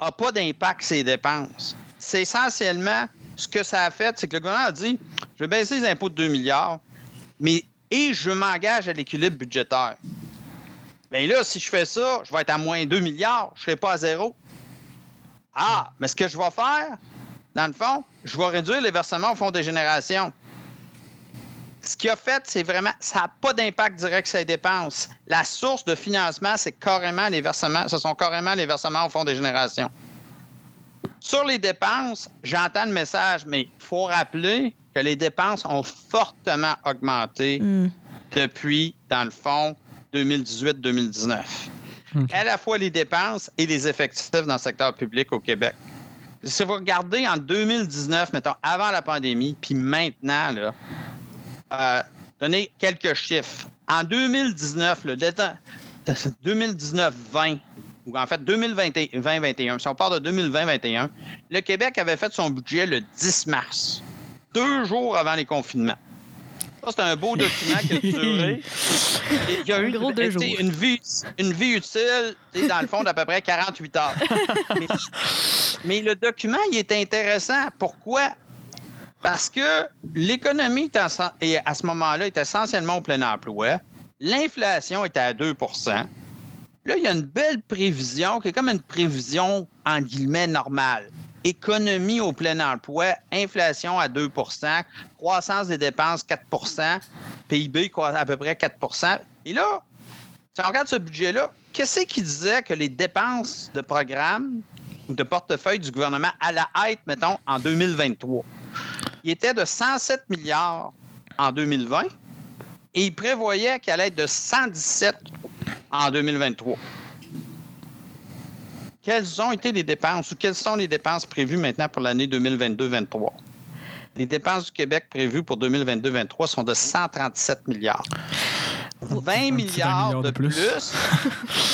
n'a pas d'impact sur les dépenses? C'est essentiellement ce que ça a fait, c'est que le gouvernement a dit je vais baisser les impôts de 2 milliards, mais et je m'engage à l'équilibre budgétaire. Bien là, si je fais ça, je vais être à moins 2 milliards, je ne serai pas à zéro. Ah, mais ce que je vais faire, dans le fond, je vais réduire les versements au fonds des générations. Ce qu'il a fait, c'est vraiment, ça n'a pas d'impact direct sur les dépenses. La source de financement, c'est carrément les versements, ce sont carrément les versements au fonds des générations. Sur les dépenses, j'entends le message, mais il faut rappeler que les dépenses ont fortement augmenté Hmm. depuis, dans le fond, 2018-2019. OK. À la fois les dépenses et les effectifs dans le secteur public au Québec. Si vous regardez en 2019, mettons, avant la pandémie, puis maintenant, là, euh, donnez quelques chiffres. En 2019, le déta- (laughs) 2019-20, ou en fait 2020-21, si on part de 2020-21, le Québec avait fait son budget le 10 mars, deux jours avant les confinements. Ça, c'est un beau document qui a duré. Il y a Un eu gros deux une vie, une vie utile, dans le fond, d'à peu près 48 heures. (laughs) mais, mais le document, il est intéressant. Pourquoi? Parce que l'économie, est à ce moment-là, est essentiellement au plein emploi. L'inflation était à 2% Là, il y a une belle prévision qui est comme une prévision, en guillemets, normale. Économie au plein emploi, inflation à 2% croissance des dépenses 4% PIB à peu près 4% Et là, si on regarde ce budget-là, qu'est-ce qui disait que les dépenses de programme ou de portefeuille du gouvernement allaient être, mettons, en 2023? Il était de 107 milliards en 2020 et il prévoyait qu'elle allait être de 117 en 2023. Quelles ont été les dépenses ou quelles sont les dépenses prévues maintenant pour l'année 2022-2023? Les dépenses du Québec prévues pour 2022-2023 sont de 137 milliards. 20 milliards de plus,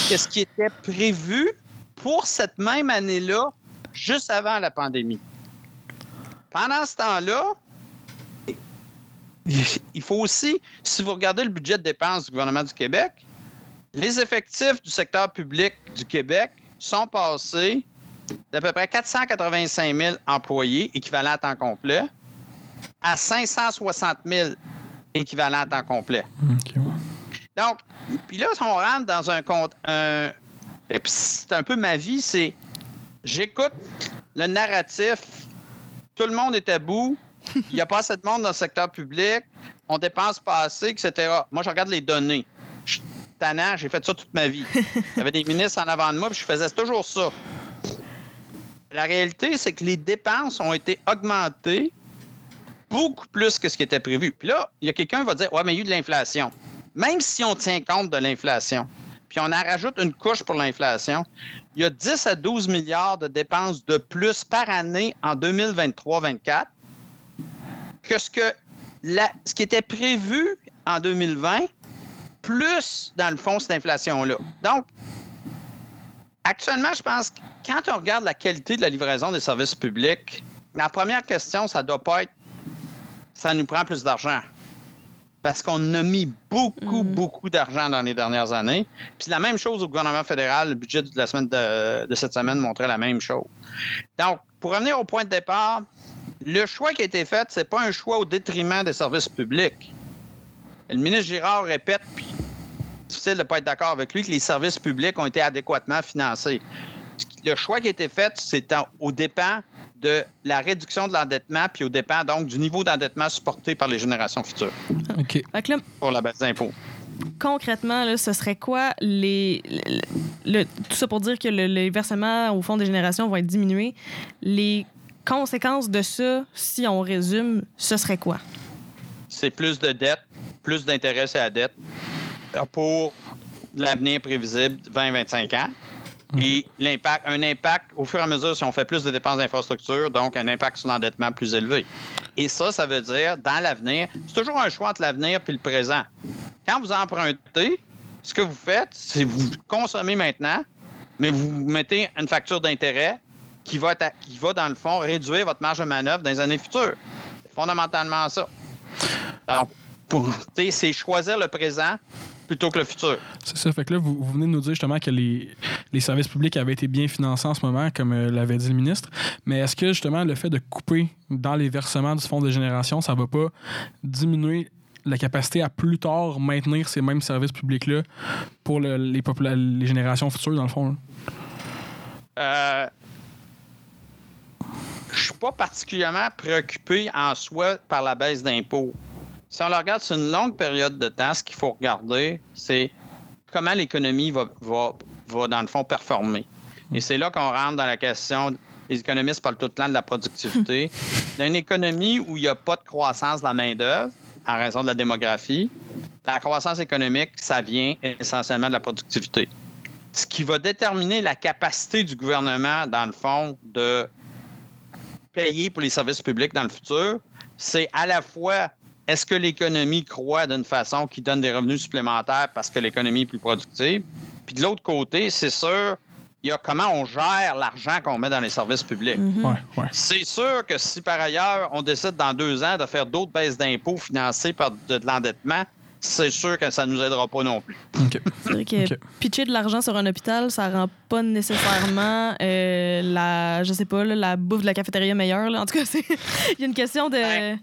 que ce qui était prévu pour cette même année-là, juste avant la pandémie. Pendant ce temps-là, il faut aussi, si vous regardez le budget de dépenses du gouvernement du Québec, les effectifs du secteur public du Québec sont passés d'à peu près 485 000 employés équivalents à temps complet à 560 000 équivalents à temps complet. Donc, puis là, si on rentre dans un compte, un, et puis c'est un peu ma vie, c'est j'écoute le narratif, tout le monde est à bout, il n'y a pas assez de monde dans le secteur public, on dépense pas assez, etc. Moi, je regarde les données. Je suis tannant, j'ai fait ça toute ma vie. (laughs) Il y avait des ministres en avant de moi, puis je faisais toujours ça. La réalité, c'est que les dépenses ont été augmentées beaucoup plus que ce qui était prévu. Puis là, il y a quelqu'un qui va dire Ouais, mais il y a eu de l'inflation. Même si on tient compte de l'inflation, puis on en rajoute une couche pour l'inflation, il y a 10 à 12 milliards de dépenses de plus par année en 2023-24 que ce, que la- ce qui était prévu en 2020, plus, dans le fond, cette inflation-là. Donc, actuellement, je pense que quand on regarde la qualité de la livraison des services publics, la première question, ça doit pas être ça nous prend plus d'argent. Parce qu'on a mis beaucoup, beaucoup d'argent dans les dernières années. Puis la même chose au gouvernement fédéral, le budget de la semaine de, de cette semaine montrait la même chose. Donc, pour revenir au point de départ, le choix qui a été fait, c'est pas un choix au détriment des services publics. Le ministre Girard répète, puis difficile de ne pas être d'accord avec lui, que les services publics ont été adéquatement financés. Le choix qui a été fait, c'est au dépens de la réduction de l'endettement, puis au dépens donc du niveau d'endettement supporté par les générations futures OK. Fait que là, pour la baisse d'impôts. concrètement, là, ce serait quoi les. le- le- tout ça pour dire que le- les versements au fond des générations vont être diminués. Les conséquences de ça, si on résume, ce serait quoi? C'est plus de dettes, plus d'intérêt sur la dette pour l'avenir prévisible 20-25 ans. Et l'impact, un impact au fur et à mesure si on fait plus de dépenses d'infrastructure, donc un impact sur l'endettement plus élevé. Et ça, ça veut dire, dans l'avenir, c'est toujours un choix entre l'avenir et le présent. Quand vous empruntez, ce que vous faites, c'est vous consommez maintenant, mais vous mettez une facture d'intérêt qui va, dans le fond, réduire votre marge de manœuvre dans les années futures. C'est fondamentalement ça. Sais, c'est choisir le présent plutôt que le futur. C'est ça. Fait que là, vous, vous venez de nous dire justement que les, les services publics avaient été bien financés en ce moment, comme euh, l'avait dit le ministre. Mais est-ce que justement le fait de couper dans les versements du fonds de génération, ça va pas diminuer la capacité à plus tard maintenir ces mêmes services publics-là pour le- les, générations futures, dans le fond? Euh, je suis pas particulièrement préoccupé en soi par la baisse d'impôts. Si on le regarde sur une longue période de temps, ce qu'il faut regarder, c'est comment l'économie va, va, va, dans le fond, performer. Et c'est là qu'on rentre dans la question, les économistes parlent tout le temps de la productivité. (laughs) Dans une économie où il n'y a pas de croissance de la main-d'œuvre, en raison de la démographie, la croissance économique, ça vient essentiellement de la productivité ce qui va déterminer la capacité du gouvernement, dans le fond, de payer pour les services publics dans le futur, c'est à la fois est-ce que l'économie croît d'une façon qui donne des revenus supplémentaires parce que l'économie est plus productive? Puis de l'autre côté, c'est sûr, il y a comment on gère l'argent qu'on met dans les services publics. Mhm. Ouais, ouais. C'est sûr que si par ailleurs on décide dans deux ans de faire d'autres baisses d'impôts financées par de, de l'endettement, c'est sûr que ça ne nous aidera pas non plus. OK. C'est vrai que pitcher de l'argent sur un hôpital, ça rend pas nécessairement euh, la, je sais pas, là, la bouffe de la cafétéria meilleure. là. En tout cas, (laughs) c'est- il y a une question de, Ouais.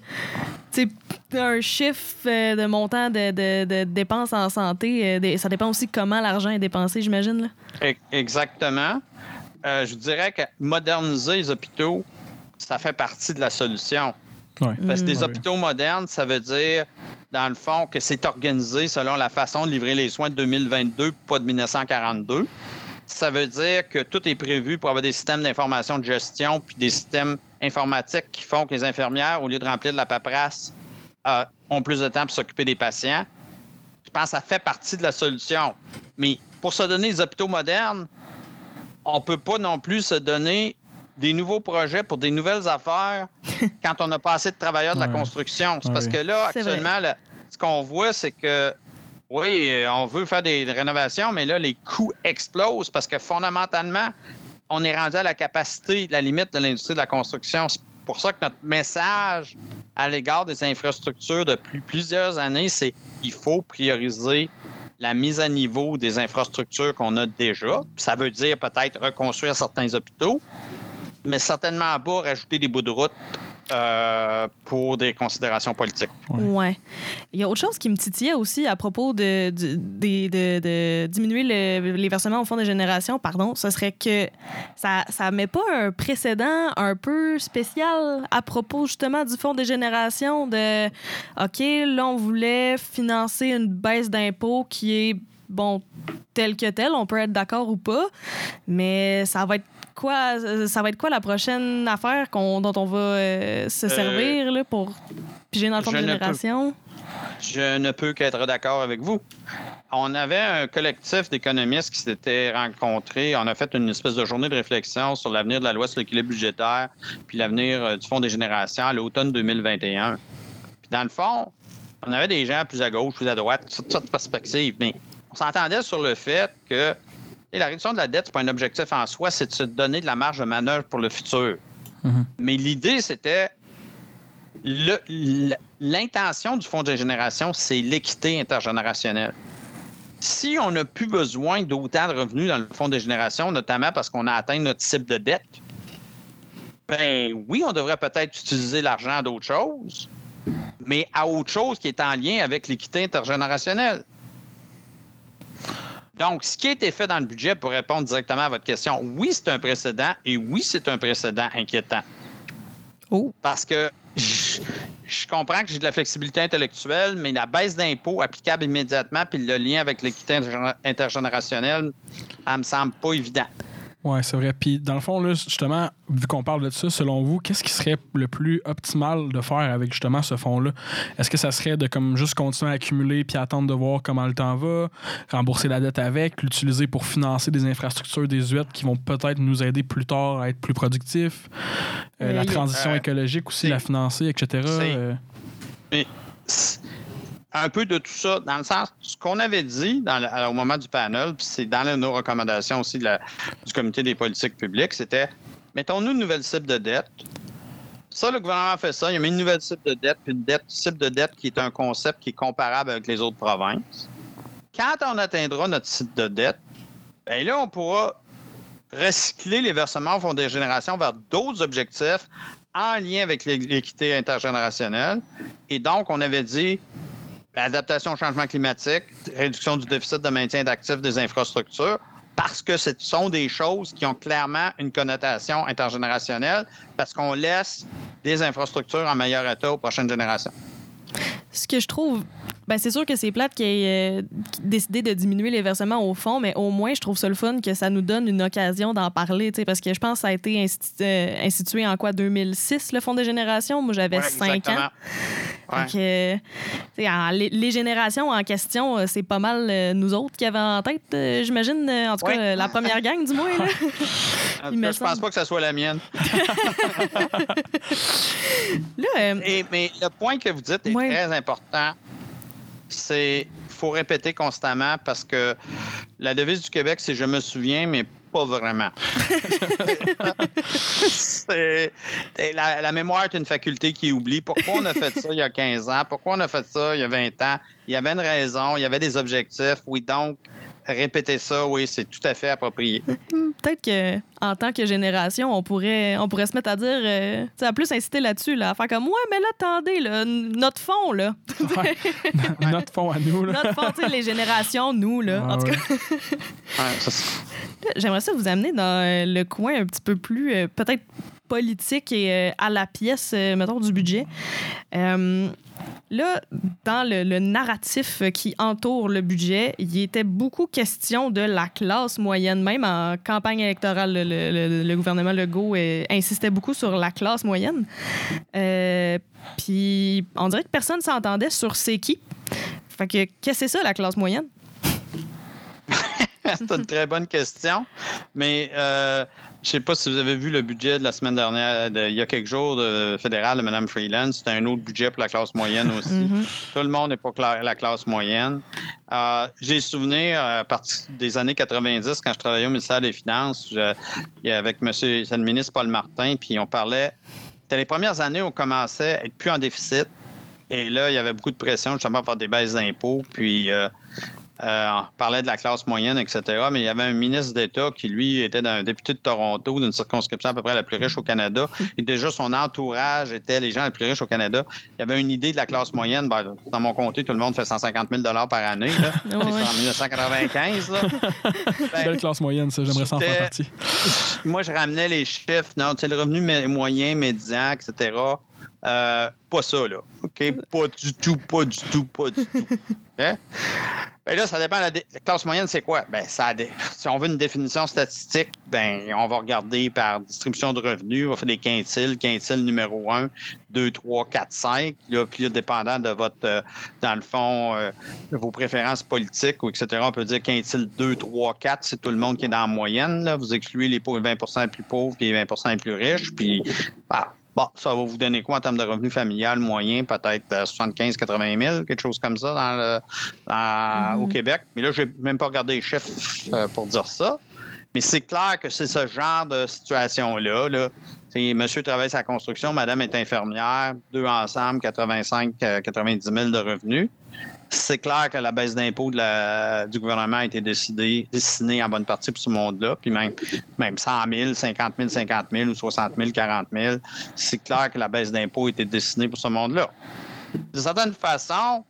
tu sais, un chiffre euh, de montant de, de- de dépenses en santé. euh, ça dépend aussi comment l'argent est dépensé, j'imagine. là. E- Exactement. Euh, je vous dirais que moderniser les hôpitaux, ça fait partie de la solution. Ouais. Parce que des hôpitaux modernes, ça veut dire, dans le fond, que c'est organisé selon la façon de livrer les soins de 2022, pas de 1942. Ça veut dire que tout est prévu pour avoir des systèmes d'information de gestion puis des systèmes informatiques qui font que les infirmières, au lieu de remplir de la paperasse, euh, ont plus de temps pour s'occuper des patients. Je pense que ça fait partie de la solution. Mais pour se donner des hôpitaux modernes, on ne peut pas non plus se donner des nouveaux projets pour des nouvelles affaires (laughs) quand on n'a pas assez de travailleurs de la construction. C'est Ouais, parce que là, actuellement, là, ce qu'on voit, c'est que oui, euh, on veut faire des rénovations, mais là, les coûts explosent parce que fondamentalement, on est rendu à la capacité, la limite de l'industrie de la construction. C'est pour ça que notre message à l'égard des infrastructures depuis plusieurs années, c'est qu'il faut prioriser la mise à niveau des infrastructures qu'on a déjà. Ça veut dire peut-être reconstruire certains hôpitaux, mais certainement pas rajouter des bouts de route euh, pour des considérations politiques. Ouais. Ouais. Il y a autre chose qui me titillait aussi à propos de, du- des- de, de diminuer le- les versements au fonds de génération, pardon, ce serait que ça ça met pas un précédent un peu spécial à propos justement du fonds de génération de OK, là on voulait financer une baisse d'impôts qui est bon telle que telle, on peut être d'accord ou pas, mais ça va être quoi ça va être quoi la prochaine affaire dont on va euh, se servir là, pour piger dans le fonds de je ne peux- génération? Je ne peux qu'être d'accord avec vous. On avait un collectif d'économistes qui s'était rencontrés. On a fait une espèce de journée de réflexion sur l'avenir de la loi sur l'équilibre budgétaire puis l'avenir euh, du Fonds des générations à l'automne 2021. Puis dans le fond, on avait des gens plus à gauche, plus à droite, toutes sortes de perspectives, mais on s'entendait sur le fait que et la réduction de la dette, c'est pas un objectif en soi, c'est de se donner de la marge de manœuvre pour le futur. Mhm. Mais l'idée, c'était l'intention du Fonds de génération, c'est l'équité intergénérationnelle. Si on n'a plus besoin d'autant de revenus dans le Fonds de génération, notamment parce qu'on a atteint notre cible de dette, ben oui, on devrait peut-être utiliser l'argent à d'autres choses, mais à autre chose qui est en lien avec l'équité intergénérationnelle. Donc, ce qui a été fait dans le budget, pour répondre directement à votre question, oui, c'est un précédent et oui, c'est un précédent inquiétant. Oh. Parce que je, je comprends que j'ai de la flexibilité intellectuelle, mais la baisse d'impôts applicable immédiatement puis le lien avec l'équité intergéné- intergénérationnelle, ça me semble pas évident. Ouais, c'est vrai. Puis, dans le fond, là, justement, vu qu'on parle de ça, selon vous, qu'est-ce qui serait le plus optimal de faire avec justement ce fonds-là? Est-ce que ça serait de comme juste continuer à accumuler puis attendre de voir comment le temps va, rembourser la dette avec, l'utiliser pour financer des infrastructures désuètes qui vont peut-être nous aider plus tard à être plus productifs? Euh, la transition euh, écologique aussi, la financer, etc. un peu de tout ça, dans le sens, ce qu'on avait dit au moment du panel, puis c'est dans nos recommandations aussi du comité des politiques publiques, c'était mettons-nous une nouvelle cible de dette. Ça, le gouvernement a fait ça. Il a mis une nouvelle cible de dette, puis une dette, cible de dette qui est un concept qui est comparable avec les autres provinces. Quand on atteindra notre cible de dette, bien là, on pourra recycler les versements au Fonds des générations vers d'autres objectifs en lien avec l'équité intergénérationnelle. Et donc, on avait dit adaptation au changement climatique, réduction du déficit de maintien d'actifs des infrastructures, parce que ce sont des choses qui ont clairement une connotation intergénérationnelle, parce qu'on laisse des infrastructures en meilleur état aux prochaines générations. Ce que je trouve ben, c'est sûr que c'est plate qu'il ait euh, décidé de diminuer les versements au fond, mais au moins, je trouve ça le fun que ça nous donne une occasion d'en parler, parce que je pense que ça a été euh, institué en quoi, 2006, le Fonds des générations? Moi, j'avais 5 ans. Euh, les, générations en question, c'est pas mal nous autres qui avons en tête, j'imagine, en tout cas, la première gang, du moins. (laughs) je pense pas que ça soit la mienne. (laughs) mais le point que vous dites est très important c'est faut répéter constamment parce que la devise du Québec, c'est je me souviens, mais pas vraiment. (laughs) la, la, mémoire est une faculté qui oublie. Pourquoi on a fait ça il y a 15 ans? Pourquoi on a fait ça il y a 20 ans? Il y avait une raison, il y avait des objectifs. Oui, donc, répéter ça, oui, c'est tout à fait approprié. (laughs) Peut-être qu'en tant que génération, on pourrait, on pourrait se mettre à dire, euh, à plus inciter là-dessus, là, à faire comme, ouais, mais là, attendez, là, notre fond, là. (laughs) (laughs) notre fond à nous, là. Notre fond, tu sais, les générations, nous, là. en tout cas. J'aimerais ça vous amener dans euh, le coin un petit peu plus, euh, peut-être politique et à la pièce, mettons, du budget. Là, dans le, narratif qui entoure le budget, il était beaucoup question de la classe moyenne. Même en campagne électorale, le, gouvernement Legault euh, insistait beaucoup sur la classe moyenne. Euh, puis on dirait que personne s'entendait sur c'est qui. Fait que qu'est-ce que c'est ça, la classe moyenne? (laughs) c'est une très bonne question. Mais euh, je ne sais pas si vous avez vu le budget de la semaine dernière, il y a quelques jours, de fédéral de Mme Freeland. C'était un autre budget pour la classe moyenne aussi. Mm-hmm. (laughs) Tout le monde n'est pas la classe moyenne. Euh, j'ai souvenir, à partir des années 90, quand je travaillais au ministère des Finances, avec M. le ministre Paul Martin, puis on parlait. C'était les premières années où on commençait à être plus en déficit. Et là, il y avait beaucoup de pression justement pour des baisses d'impôts. Puis euh, euh, on parlait de la classe moyenne, etc. Mais il y avait un ministre d'État qui, lui, était un député de Toronto, d'une circonscription à peu près la plus riche au Canada. Et déjà, son entourage était les gens les plus riches au Canada. Il y avait une idée de la classe moyenne. Ben, dans mon comté, tout le monde fait 150 000 par année. Là. (laughs) C'est en 1995. Là. (laughs) Ben, Belle classe moyenne, ça. J'aimerais s'en faire partie. (laughs) Moi, je ramenais les chiffres. Non, le revenu moyen, médian, etc. Euh, pas ça, là. OK? Pas du tout, pas du tout, pas du tout. Hein? Ben là, ça dépend. La, la classe moyenne, c'est quoi? Ben, ça (laughs) si on veut une définition statistique, ben, on va regarder par distribution de revenus, on va faire des quintiles, quintile numéro 1, 2, 3, 4, 5. Là, puis là, dépendant de votre, euh, dans le fond, euh, de vos préférences politiques ou etc., on peut dire quintile 2, 3, 4, c'est tout le monde qui est dans la moyenne. Là. Vous excluez les 20% les plus pauvres les 20 les plus riches. Puis, bah, Bon, ça va vous donner quoi en termes de revenus familial moyen? Peut-être 75 80 000, quelque chose comme ça dans le, mm-hmm. au Québec. Mais là, je n'ai même pas regardé les chiffres euh, pour dire ça. Mais c'est clair que c'est ce genre de situation-là. Là. Monsieur travaille sa construction, madame est infirmière, deux ensemble, 85, 90 000 de revenus c'est clair que la baisse d'impôts du gouvernement a été décidée, destinée en bonne partie pour ce monde-là, puis même, même 100 000, 50 000, 50 000 ou 60 000, 40 000, c'est clair que la baisse d'impôts a été destinée pour ce monde-là. De certaine façon,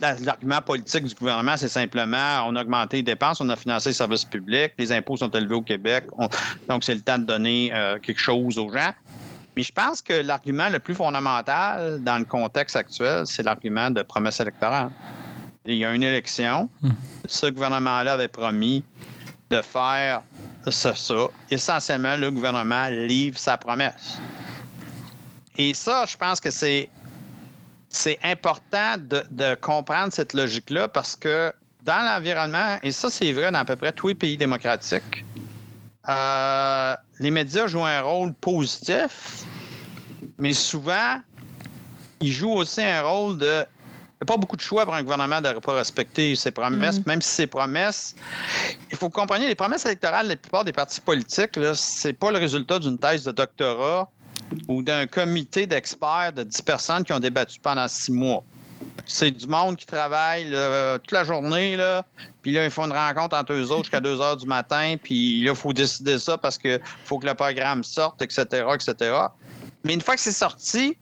l'argument politique du gouvernement, c'est simplement on a augmenté les dépenses, on a financé les services publics, les impôts sont élevés au Québec, donc c'est le temps de donner euh, quelque chose aux gens. Mais je pense que l'argument le plus fondamental dans le contexte actuel, c'est l'argument de promesse électorale. Il y a une élection. Hmm. Ce gouvernement-là avait promis de faire ça, ça. Essentiellement, le gouvernement livre sa promesse. Et ça, je pense que c'est, c'est important de, comprendre cette logique-là parce que dans l'environnement, et ça, c'est vrai dans à peu près tous les pays démocratiques, euh, les médias jouent un rôle positif, mais souvent, ils jouent aussi un rôle de n'y a pas beaucoup de choix pour un gouvernement de ne pas respecter ses promesses, même si ses promesses. Il faut comprendre, les promesses électorales, la plupart des partis politiques, ce n'est pas le résultat d'une thèse de doctorat ou d'un comité d'experts de 10 personnes qui ont débattu pendant six mois. C'est du monde qui travaille toute la journée, là, puis là, ils font une rencontre entre eux autres jusqu'à 2 heures du matin, puis là, il faut décider ça parce qu'il faut que le programme sorte, etc., etc. Mais une fois que c'est sorti,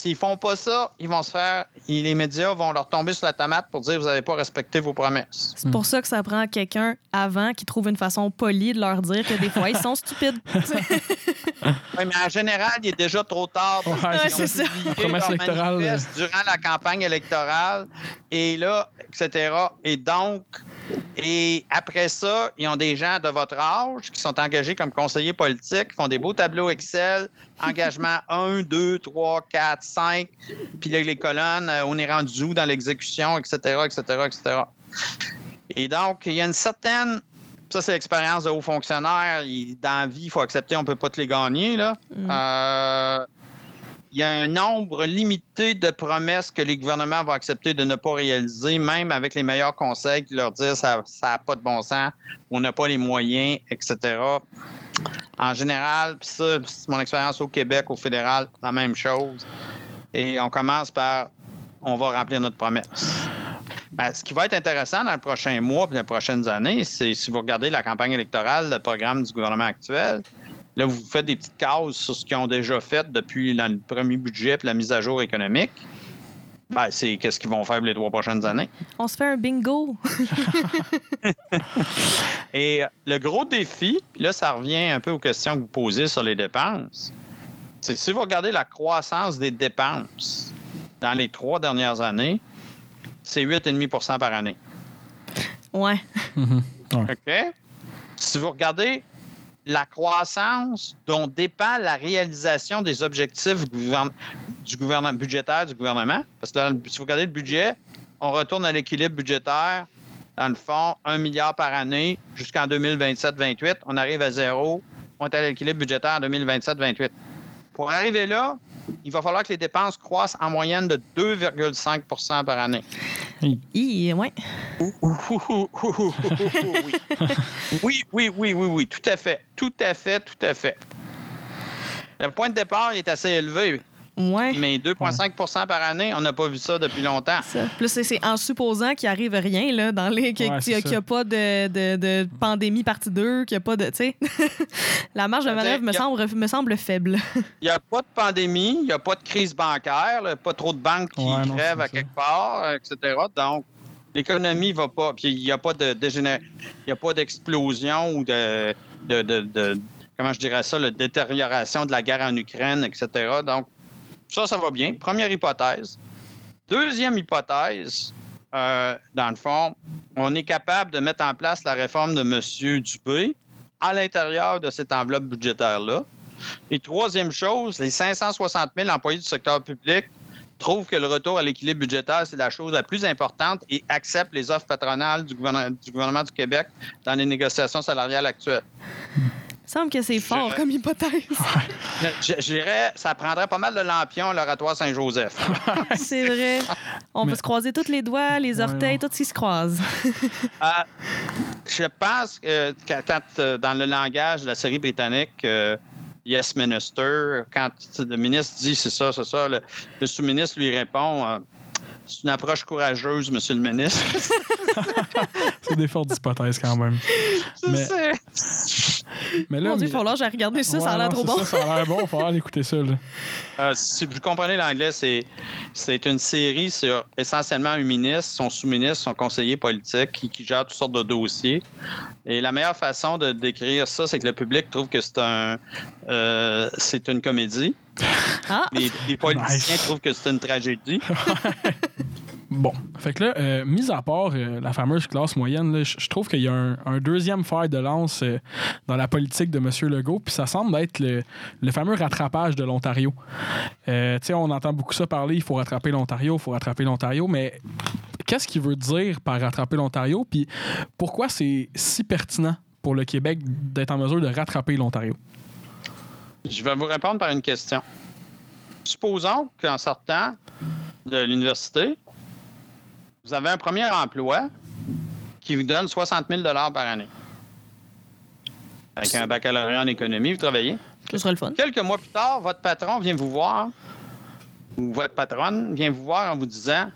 S'ils font pas ça, ils vont se faire. Les médias vont leur tomber sur la tomate pour dire vous n'avez pas respecté vos promesses. C'est pour ça que ça prend quelqu'un avant qui trouve une façon polie de leur dire que des fois ils sont stupides. (laughs) oui, mais en général, il est déjà trop tard. Ouais, c'est ça. Promesse électorale. Durant la campagne électorale. Et là, etc. Et donc, et après ça, ils ont des gens de votre âge qui sont engagés comme conseillers politiques, qui font des beaux tableaux Excel, engagement 1, 2, 3, 4, 5, puis les colonnes, euh, on est rendu où dans l'exécution, etc., etc., etc. Et donc, il y a une certaine ça, c'est l'expérience de haut fonctionnaire. Dans la vie, il faut accepter, on ne peut pas te les gagner. Là. Mm. Euh, il y a un nombre limité de promesses que les gouvernements vont accepter de ne pas réaliser, même avec les meilleurs conseils qui leur disent ça n'a pas de bon sens, on n'a pas les moyens, etc. En général, puis ça, c'est mon expérience au Québec, au fédéral, la même chose. Et on commence par on va remplir notre promesse. Ben, ce qui va être intéressant dans les prochains mois et les prochaines années, c'est si vous regardez la campagne électorale, le programme du gouvernement actuel, Là, vous faites des petites cases sur ce qu'ils ont déjà fait depuis le premier budget et la mise à jour économique. Ben, c'est qu'est-ce qu'ils vont faire les trois prochaines années. On se fait un bingo. (laughs) Et le gros défi, là, ça revient un peu aux questions que vous posez sur les dépenses. C'est si vous regardez la croissance des dépenses dans les trois dernières années, c'est 8,5% par année. Ouais. Mm-hmm. OK? Si vous regardez la croissance dont dépend la réalisation des objectifs du gouvernement budgétaire du gouvernement. Parce que si vous regardez le budget, on retourne à l'équilibre budgétaire, dans le fond, un milliard par année jusqu'en 2027-28. On arrive à zéro. On est à l'équilibre budgétaire en 2027-28. Pour arriver là, il va falloir que les dépenses croissent en moyenne de 2,5% par année. Oui, ouais. (laughs) oui, oui, oui, oui, oui, tout à fait. Tout à fait, tout à fait. Le point de départ est assez élevé. Ouais. Mais 2,5% par année, on n'a pas vu ça depuis longtemps. Plus c'est en supposant qu'il arrive rien, là, dans les, qu'il n'y a, pas de, de, de, pandémie partie 2, qu'il n'y a pas de. Tu sais, (laughs) la marge de manœuvre me, semble, me semble faible. Il n'y a pas de pandémie, il n'y a pas de crise bancaire, pas trop de banques qui crèvent à quelque part, etc. Donc, l'économie ne va pas. Puis il n'y a pas de il y a pas d'explosion ou de, de, de, comment je dirais ça, la détérioration de la guerre en Ukraine, etc. Donc, ça, ça va bien. Première hypothèse. Deuxième hypothèse, euh, dans le fond, on est capable de mettre en place la réforme de M. Dubé à l'intérieur de cette enveloppe budgétaire-là. Et troisième chose, les 560 000 employés du secteur public trouvent que le retour à l'équilibre budgétaire, c'est la chose la plus importante et acceptent les offres patronales du, gouvernement du Québec dans les négociations salariales actuelles semble que c'est fort comme hypothèse. je, dirais, ça prendrait pas mal de lampions, l'oratoire Saint-Joseph. (laughs) c'est vrai. On peut se croiser tous les doigts, les orteils, tout ce qui se croise. Euh, je pense que quand, euh, dans le langage de la série britannique, euh, Yes Minister, quand le ministre dit c'est ça, c'est ça, le, sous-ministre lui répond c'est une approche courageuse, monsieur le ministre. (laughs) c'est des fortes hypothèses quand même. Je mais, sais. Mais là, Mon Dieu, il faut là, j'ai regardé ça, ça a l'air trop bon. Ça, ça a l'air bon, il faut aller écouter ça. Là. Euh, si vous comprenez l'anglais, c'est, c'est une série sur essentiellement un ministre, son sous-ministre, son conseiller politique qui, qui, gère toutes sortes de dossiers. Et la meilleure façon de décrire ça, c'est que le public trouve que c'est un euh, c'est une comédie. Ah. Les, politiciens trouvent que c'est une tragédie. (laughs) (laughs) Bon, fait que là, euh, mis à part euh, la fameuse classe moyenne, je trouve qu'il y a un, deuxième fer de lance euh, dans la politique de M. Legault, puis ça semble être le, fameux rattrapage de l'Ontario. tu sais, on entend beaucoup ça parler, il faut rattraper l'Ontario, il faut rattraper l'Ontario, mais qu'est-ce qu'il veut dire par rattraper l'Ontario, puis pourquoi c'est si pertinent pour le Québec d'être en mesure de rattraper l'Ontario? Je vais vous répondre par une question. Supposons qu'en sortant, de l'université, vous avez un premier emploi qui vous donne 60 000 par année. Avec un baccalauréat en économie, vous travaillez? Ce serait le fun. Quelques mois plus tard, votre patron vient vous voir, ou votre patronne vient vous voir en vous disant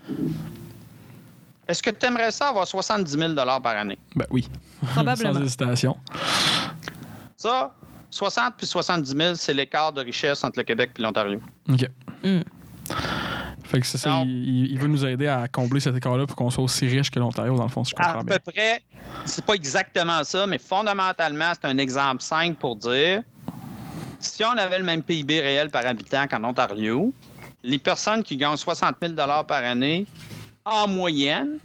Est-ce que tu aimerais ça avoir 70 000 par année? Ben oui. Probablement. (laughs) Sans hésitation. Ça, 60 puis 70 000, c'est l'écart de richesse entre le Québec et l'Ontario. OK. Mm. Fait que c'est ça, il, il veut nous aider à combler cet écart-là pour qu'on soit aussi riche que l'Ontario, dans le fond, si je comprends À bien. peu près, c'est pas exactement ça, mais fondamentalement, c'est un exemple simple pour dire si on avait le même PIB réel par habitant qu'en Ontario, les personnes qui gagnent 60 000 par année, en moyenne,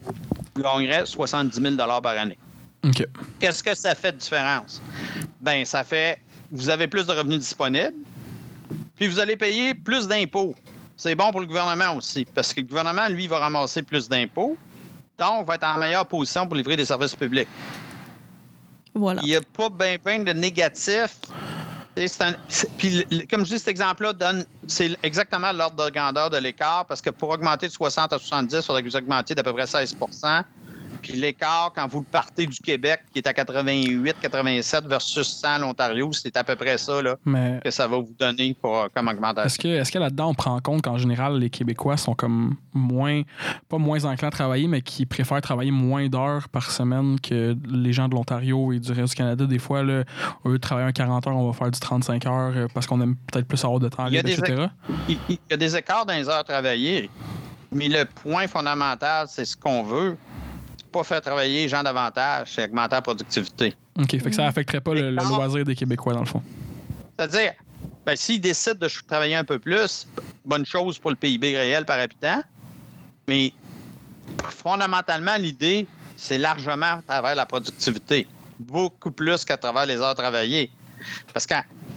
gagneraient 70 000 par année. OK. Qu'est-ce que ça fait de différence? Ben, ça fait vous avez plus de revenus disponibles, puis vous allez payer plus d'impôts. C'est bon pour le gouvernement aussi, parce que le gouvernement, lui, va ramasser plus d'impôts, donc va être en meilleure position pour livrer des services publics. Voilà. Il n'y a pas bien ben de négatif. Un- Puis, comme je dis, cet exemple-là donne, c'est exactement l'ordre de grandeur de l'écart, parce que pour augmenter de 60 à 70, il faudrait que vous augmentiez d'à peu près 16 Puis l'écart, quand vous partez du Québec, qui est à 88, 87 versus 100 l'Ontario, c'est à peu près ça là, Mais que ça va vous donner pour, comme augmentation. est-ce que, est-ce que là-dedans, on prend en compte qu'en général, les Québécois sont comme moins, pas moins enclins à travailler, mais qui préfèrent travailler moins d'heures par semaine que les gens de l'Ontario et du reste du Canada? Des fois, là, au lieu de travailler un 40 heures, on va faire du 35 heures euh, parce qu'on aime peut-être plus avoir de temps libre, etc. Il il y a des écarts dans les heures travaillées, mais le point fondamental, c'est ce qu'on veut. Pas faire travailler les gens davantage, c'est augmenter la productivité. OK. Fait que ça affecterait pas le, le loisir des Québécois, dans le fond. C'est-à-dire, ben, s'ils décident de travailler un peu plus, bonne chose pour le PIB réel par habitant, mais fondamentalement, l'idée, c'est largement à travers la productivité, beaucoup plus qu'à travers les heures travaillées. Parce que,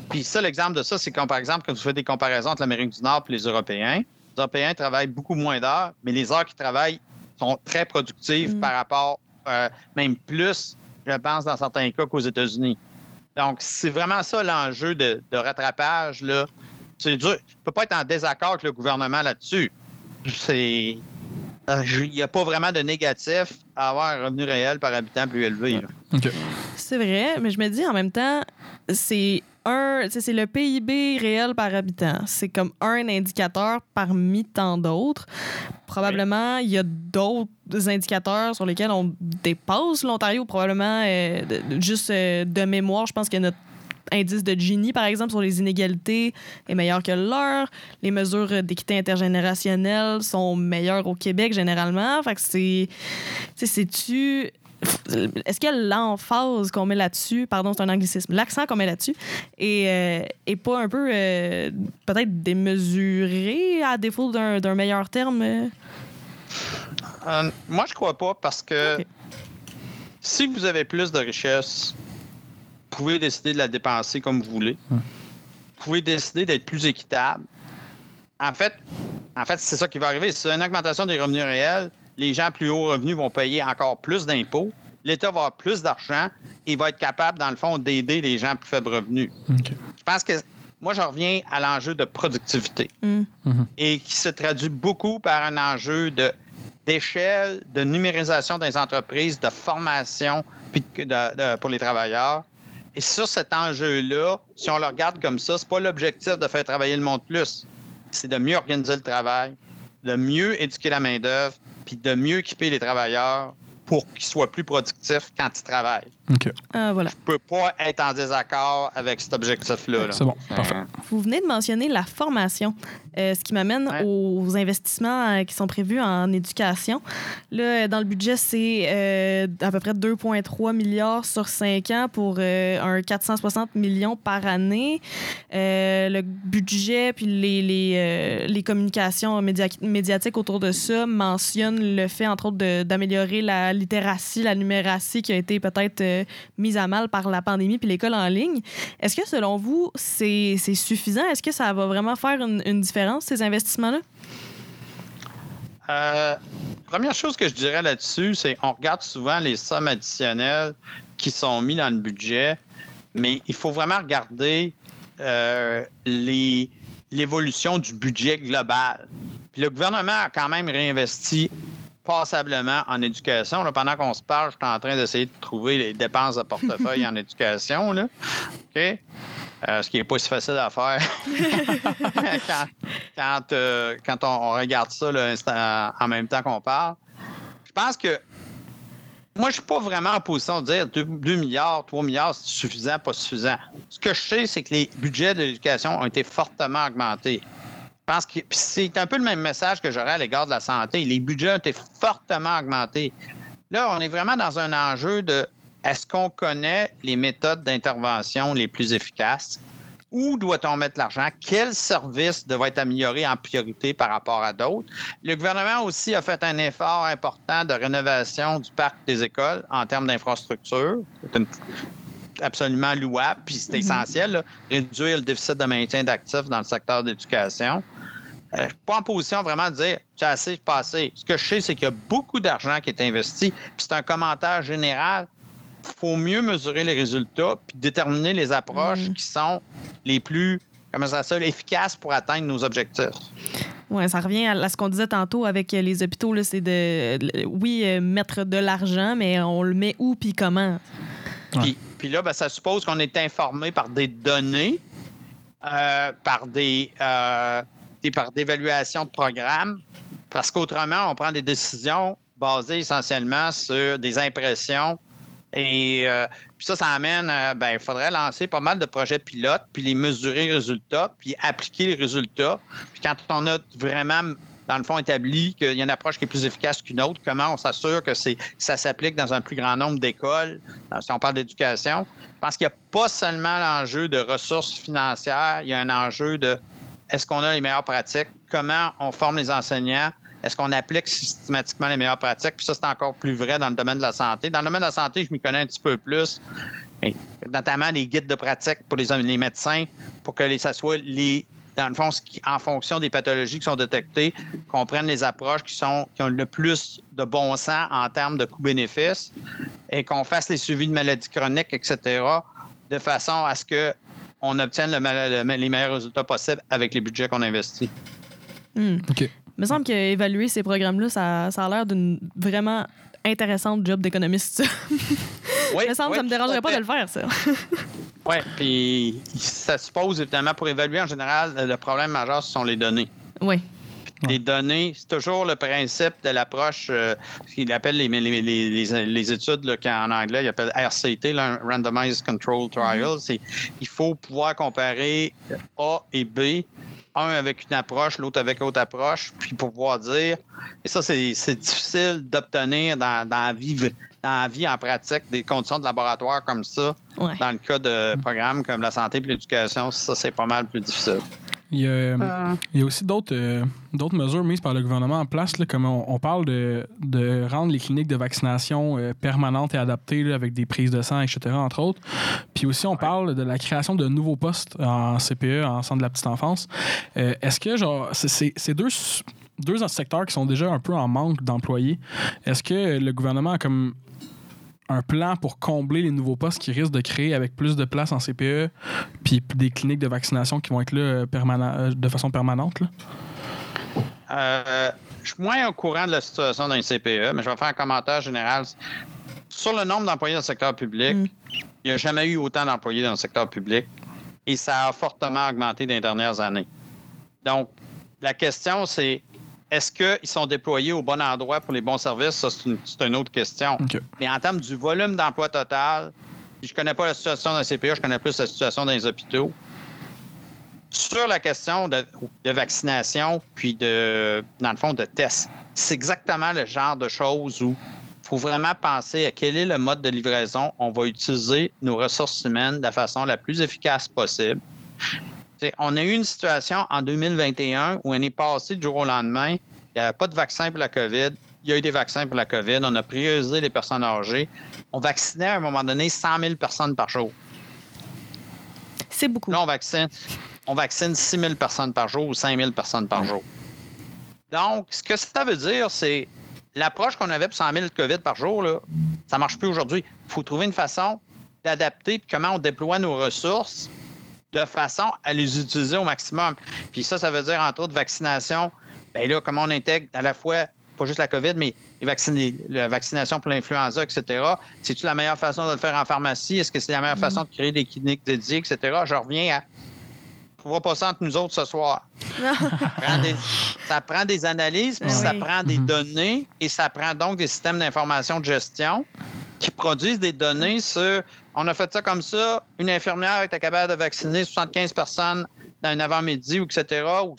puis ça, l'exemple de ça, c'est quand, par exemple, quand vous faites des comparaisons entre l'Amérique du Nord et les Européens, les Européens travaillent beaucoup moins d'heures, mais les heures qu'ils travaillent sont très productives Mm. par rapport, euh, même plus, je pense, dans certains cas qu'aux États-Unis. Donc, c'est vraiment ça l'enjeu de, de rattrapage. Là. C'est dur. Je ne peux pas être en désaccord avec le gouvernement là-dessus. C'est. euh, Il n'y a pas vraiment de négatif à avoir un revenu réel par habitant plus élevé. là. OK. C'est vrai, mais je me dis en même temps, c'est un, c'est le PIB réel par habitant. C'est comme un indicateur parmi tant d'autres. Probablement, il y a d'autres indicateurs sur lesquels on dépasse l'Ontario. Probablement, euh, juste euh, de mémoire, je pense que notre indice de Gini, par exemple, sur les inégalités est meilleur que le leur. Les mesures d'équité intergénérationnelle sont meilleures au Québec, généralement. Fait que c'est... Tu sais, c'est-tu... Est-ce que l'emphase qu'on met là-dessus, pardon, c'est un anglicisme, l'accent qu'on met là-dessus est, euh, est pas un peu euh, peut-être démesuré à défaut d'un d'un meilleur terme? euh? Moi, je crois pas parce que si vous avez plus de richesse, vous pouvez décider de la dépenser comme vous voulez. Vous pouvez décider d'être plus équitable. En fait, en fait, c'est ça qui va arriver. C'est une augmentation des revenus réels, les gens à plus haut revenus vont payer encore plus d'impôts. L'État va avoir plus d'argent et va être capable, dans le fond, d'aider les gens à plus faibles revenus. Je pense que moi, je reviens à l'enjeu de productivité Hmm. et qui se traduit beaucoup par un enjeu de d'échelle, de numérisation des entreprises, de formation puis de- de- pour les travailleurs. Et sur cet enjeu-là, si on le regarde comme ça, c'est pas l'objectif de faire travailler le monde plus. C'est de mieux organiser le travail, de mieux éduquer la main-d'œuvre, puis de mieux équiper les travailleurs pour qu'ils soient plus productifs quand ils travaillent. OK. Ah, voilà. Je peux pas être en désaccord avec cet objectif-là. là. C'est bon. Parfait. Vous venez de mentionner la formation, euh, ce qui m'amène Ouais. aux investissements euh, qui sont prévus en éducation. Là, dans le budget, c'est euh, à peu près 2,3 milliards sur 5 ans pour euh, un 460 millions par année. Euh, le budget puis les, les, euh, les communications média- médiatiques autour de ça mentionnent le fait, entre autres, de- d'améliorer la littératie, la numératie qui a été peut-être euh, mise à mal par la pandémie puis l'école en ligne. Est-ce que selon vous, c'est suffisant? Est-ce que ça va vraiment faire une, différence, ces investissements-là? Euh, première chose que je dirais là-dessus, c'est on regarde souvent les sommes additionnelles qui sont mises dans le budget, mais il faut vraiment regarder euh, l'évolution du budget global. Le gouvernement a quand même réinvesti passablement en éducation. Là, pendant qu'on se parle, je suis en train d'essayer de trouver les dépenses de portefeuille en (laughs) éducation. Là. OK? Euh, ce qui n'est pas si facile à faire (laughs) quand, quand, euh, quand on, on regarde ça là, en même temps qu'on parle. Je pense que moi, je suis pas vraiment en position de dire 2, milliards, 3 milliards, c'est suffisant, pas suffisant. Ce que je sais, c'est que les budgets de l'éducation ont été fortement augmentés. Je pense que c'est un peu le même message que j'aurais à l'égard de la santé. Les budgets ont été fortement augmentés. Là, on est vraiment dans un enjeu de est-ce qu'on connaît les méthodes d'intervention les plus efficaces? Où doit-on mettre l'argent? Quel service devrait être amélioré en priorité par rapport à d'autres? Le gouvernement aussi a fait un effort important de rénovation du parc des écoles en termes d'infrastructure. C'est absolument louable, puis c'est mm-hmm. essentiel, là, réduire le déficit de maintien d'actifs dans le secteur d'éducation. Euh, je ne suis pas en position vraiment de dire c'est assez, pas assez. Ce que je sais, c'est qu'il y a beaucoup d'argent qui est investi, puis c'est un commentaire général faut mieux mesurer les résultats puis déterminer les approches mm. qui sont les plus comment ça efficaces pour atteindre nos objectifs. Oui, ça revient à ce qu'on disait tantôt avec les hôpitaux. C'est de, oui, euh, mettre de l'argent, mais on le met où puis comment? Puis, là, ben, ça suppose qu'on est informé par des données, euh, par des, euh, par d'évaluation de programmes, parce qu'autrement, on prend des décisions basées essentiellement sur des impressions et euh, puis ça, ça amène, ben, il faudrait lancer pas mal de projets pilotes, puis les mesurer les résultats, puis appliquer les résultats. Puis quand on a vraiment, dans le fond, établi qu'il y a une approche qui est plus efficace qu'une autre, comment on s'assure que ça s'applique dans un plus grand nombre d'écoles, si on parle d'éducation? Je pense qu'il n'y a pas seulement l'enjeu de ressources financières, il y a un enjeu de est-ce qu'on a les meilleures pratiques, comment on forme les enseignants, est-ce qu'on applique systématiquement les meilleures pratiques? Puis ça, c'est encore plus vrai dans le domaine de la santé. Dans le domaine de la santé, je m'y connais un petit peu plus, notamment les guides de pratique pour les, médecins, pour que ça soit les, dans le fond, en fonction des pathologies qui sont détectées, qu'on prenne les approches qui, sont, qui ont le plus de bon sens en termes de coûts-bénéfices et qu'on fasse les suivis de maladies chroniques, etc., de façon à ce qu'on obtienne les meilleurs résultats possibles avec les budgets qu'on investit. Hmm. OK. Il me semble qu'évaluer ces programmes-là, ça, ça a l'air d'une vraiment intéressante job d'économiste. (laughs) Oui, il me semble que ça ne me dérangerait pas de le faire, ça. (laughs) oui, puis ça suppose évidemment, pour évaluer en général, le problème majeur, ce sont les données. Oui. Les données, c'est toujours le principe de l'approche, euh, ce qu'il appelle les, les, les, les études là, en anglais, il appelle RCT, Randomized Control Trial. Mm-hmm. Il faut pouvoir comparer A et B un avec une approche, l'autre avec l'autre approche, puis pouvoir dire, et ça, c'est difficile d'obtenir dans, dans, la vie, dans la vie en pratique des conditions de laboratoire comme ça. Dans le cas de programmes comme la santé et l'éducation, ça, c'est pas mal plus difficile. Il y a, ah. il y a aussi d'autres euh, d'autres mesures mises par le gouvernement en place, là, comme on, parle de, de, rendre les cliniques de vaccination euh, permanentes et adaptées avec des prises de sang, etc., entre autres. Puis aussi, on parle de la création de nouveaux postes en CPE, en centre de la petite enfance. Euh, est-ce que, genre, c'est deux deux secteurs qui sont déjà un peu en manque d'employés. Est-ce que le gouvernement a comme un plan pour combler les nouveaux postes qui risquent de créer avec plus de places en CPE, puis des cliniques de vaccination qui vont être là euh, euh, de façon permanente? Euh, je suis moins au courant de la situation dans les CPE, mais je vais faire un commentaire général. Sur le nombre d'employés dans le secteur public, mm. il n'y a jamais eu autant d'employés dans le secteur public et ça a fortement augmenté dans les dernières années. Donc, la question, c'est est-ce qu'ils sont déployés au bon endroit pour les bons services? Ça, c'est une, autre question. Mais en termes du volume d'emploi total, je ne connais pas la situation dans les CPA, je connais plus la situation dans les hôpitaux. Sur la question de, vaccination, puis de, dans le fond, de tests, c'est exactement le genre de choses où il faut vraiment penser à quel est le mode de livraison. On va utiliser nos ressources humaines de la façon la plus efficace possible on a eu une situation en 2021 où on est passé du jour au lendemain. Il n'y avait pas de vaccin pour la COVID. Il y a eu des vaccins pour la COVID. On a priorisé les personnes âgées. On vaccinait à un moment donné 100 000 personnes par jour. C'est beaucoup. Là, on vaccine, on vaccine 6 000 personnes par jour ou 5 000 personnes par jour. Donc, ce que ça veut dire, c'est l'approche qu'on avait pour 100 000 COVID par jour, là, ça ne marche plus aujourd'hui. Il faut trouver une façon d'adapter comment on déploie nos ressources de façon à les utiliser au maximum. Puis ça, ça veut dire entre autres vaccination Bien là, comment on intègre à la fois, pas juste la COVID, mais les vacciner, la vaccination pour l'influenza, etc. C'est-tu la meilleure façon de le faire en pharmacie? Est-ce que c'est la meilleure façon de créer des cliniques dédiées, etc.? Je reviens à. On va pas ça entre nous autres ce soir. (laughs) ça, prend des, ça prend des analyses, puis Ben ça prend des données, et ça prend donc des systèmes d'information de gestion qui produisent des données sur on a fait ça comme ça, une infirmière était capable de vacciner 75 personnes dans un avant-midi, ou etc., ou,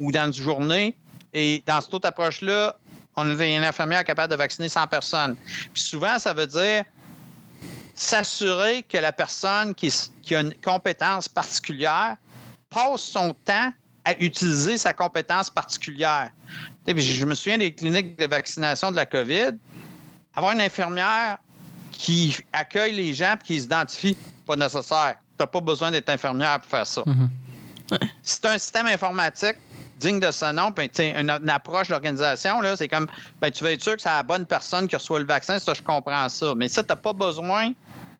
ou dans une journée. Et dans cette autre approche-là, on avait une infirmière capable de vacciner 100 personnes. Puis souvent, ça veut dire s'assurer que la personne qui, qui a une compétence particulière passe son temps à utiliser sa compétence particulière. Je me souviens des cliniques de vaccination de la COVID. Avoir une infirmière qui accueille les gens et qui s'identifie, pas nécessaire. Tu n'as pas besoin d'être infirmière pour faire ça. Mhm. C'est un système informatique digne de ce nom, puis tu sais, une, une approche d'organisation, c'est comme, ben, tu veux être sûr que c'est la bonne personne qui reçoit le vaccin, ça, je comprends ça. Mais ça, tu n'as pas besoin,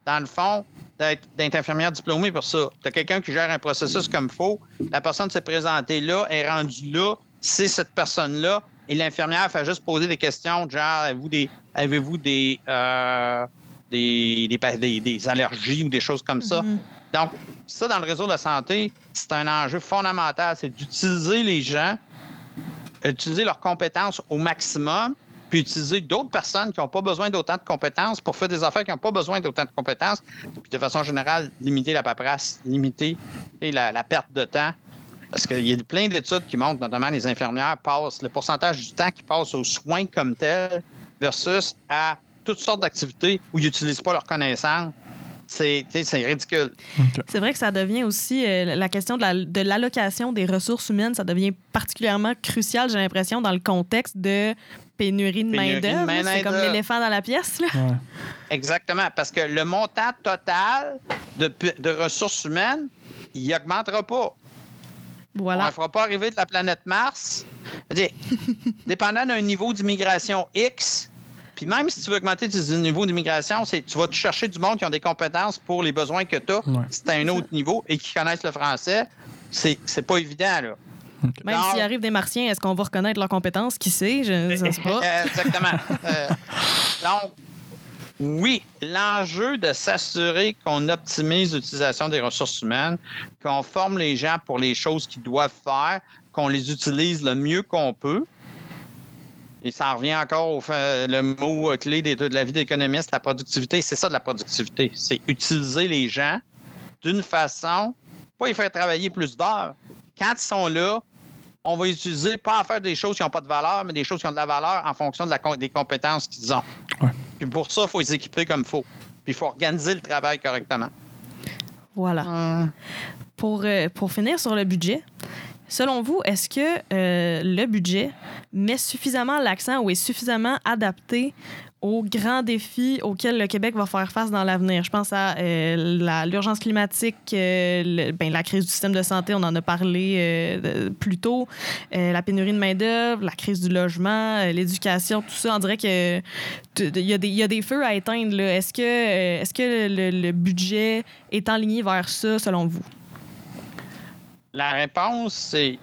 dans le fond, d'être infirmière diplômée pour ça. Tu as quelqu'un qui gère un processus comme il faut, la personne s'est présentée là, est rendue là, c'est cette personne-là, et l'infirmière fait juste poser des questions, genre, avez-vous des, avez-vous des, euh, des, des, des- allergies ou des choses comme ça? Mhm. Donc, ça, dans le réseau de la santé, c'est un enjeu fondamental, c'est d'utiliser les gens, utiliser leurs compétences au maximum, puis utiliser d'autres personnes qui n'ont pas besoin d'autant de compétences pour faire des affaires qui n'ont pas besoin d'autant de compétences, puis de façon générale, limiter la paperasse, limiter et la, la perte de temps. Parce qu'il y a plein d'études qui montrent, notamment les infirmières passent, le pourcentage du temps qu'ils passent aux soins comme tel versus à toutes sortes d'activités où ils n'utilisent pas leurs connaissances, c'est tu sais, c'est ridicule. C'est vrai que ça devient aussi euh, la question de la- de l'allocation des ressources humaines, ça devient particulièrement crucial, j'ai l'impression, dans le contexte de pénurie de main-d'œuvre. C'est comme l'éléphant dans la pièce. Là. Ouais. Exactement, parce que le montant total de, de ressources humaines, il n'augmentera pas. On Voilà. ne fera pas arriver de la planète Mars. (laughs) Dépendant d'un niveau d'immigration X, puis même si tu veux augmenter tes niveaux d'immigration, c'est tu vas te chercher du monde qui ont des compétences pour les besoins que tu as, Ouais. si tu un autre niveau et qui connaissent le français. C'est c'est pas évident, là. Même s'il arrive des martiens, est-ce qu'on va reconnaître leurs compétences? Qui sait? Je ne sais pas. (laughs) Exactement. Euh, donc, oui, l'enjeu de s'assurer qu'on optimise l'utilisation des ressources humaines, qu'on forme les gens pour les choses qu'ils doivent faire, qu'on les utilise le mieux qu'on peut. Et ça en revient encore au fait- le mot clé des- de la vie d'économiste, la productivité. C'est ça de la productivité. C'est utiliser les gens d'une façon, pas les faire travailler plus d'heures. Quand ils sont là, on va utiliser, pas à faire des choses qui n'ont pas de valeur, mais des choses qui ont de la valeur en fonction de la des compétences qu'ils ont. Ouais. Puis pour ça, il faut les équiper comme il faut. Puis il faut organiser le travail correctement. Voilà. Pour, euh, pour finir sur le budget, selon vous, est-ce que euh, le budget met suffisamment l'accent ou est suffisamment adapté aux grands défis auxquels le Québec va faire face dans l'avenir? Je pense à euh, l'urgence climatique, euh, le- ben, la crise du système de santé, on en a parlé plus tôt, la pénurie de main-d'œuvre, la crise du logement, l'éducation, tout ça. On dirait que tu- il y, y a des feux à éteindre. là. Est-ce que, est-ce que le, le budget est enligné vers ça, selon vous? La réponse, c'est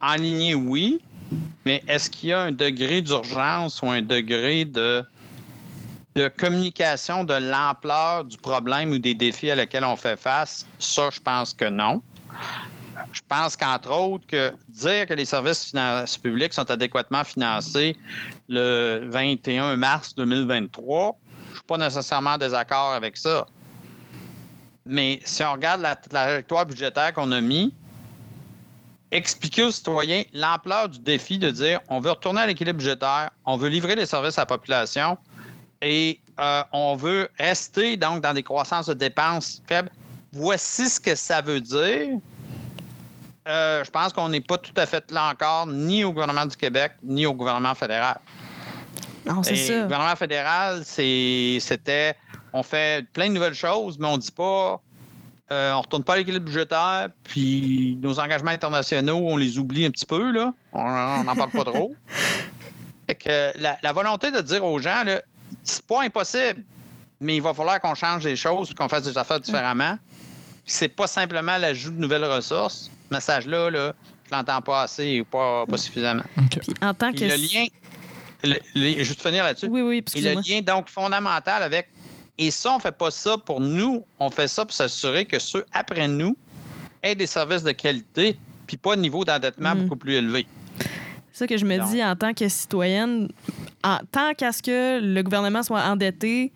enligné, oui, mais est-ce qu'il y a un degré d'urgence ou un degré de, de communication de l'ampleur du problème ou des défis à lesquels on fait face? Ça, je pense que non. Je pense qu'entre autres, que dire que les services publics sont adéquatement financés le 21 mars 2023, je ne suis pas nécessairement en désaccord avec ça. Mais si on regarde la, la trajectoire budgétaire qu'on a mis, expliquer aux citoyens l'ampleur du défi de dire on veut retourner à l'équilibre budgétaire, on veut livrer les services à la population et euh, on veut rester donc dans des croissances de dépenses faibles. Voici ce que ça veut dire. Euh, je pense qu'on n'est pas tout à fait là encore, ni au gouvernement du Québec, ni au gouvernement fédéral. Non, c'est ça. Le gouvernement fédéral, c'est- c'était on fait plein de nouvelles choses, mais on dit pas euh, on retourne pas à l'équilibre budgétaire, puis nos engagements internationaux, on les oublie un petit peu, là. On n'en parle pas trop. (laughs) Fait que la, la volonté de dire aux gens, là, c'est pas impossible, mais il va falloir qu'on change des choses, qu'on fasse des affaires différemment. Puis C'est pas simplement l'ajout de nouvelles ressources. Ce message-là, là, je l'entends pas assez ou pas, pas suffisamment. En tant Puis que. le lien, le- le- juste finir là-dessus. Oui, oui, Et le lien donc fondamental avec. Et ça, on fait pas ça pour nous, on fait ça pour s'assurer que ceux après nous aient des services de qualité, puis pas de niveau d'endettement Mm. beaucoup plus élevé. C'est ça que je me dis en tant que citoyenne, en tant qu'à ce que le gouvernement soit endetté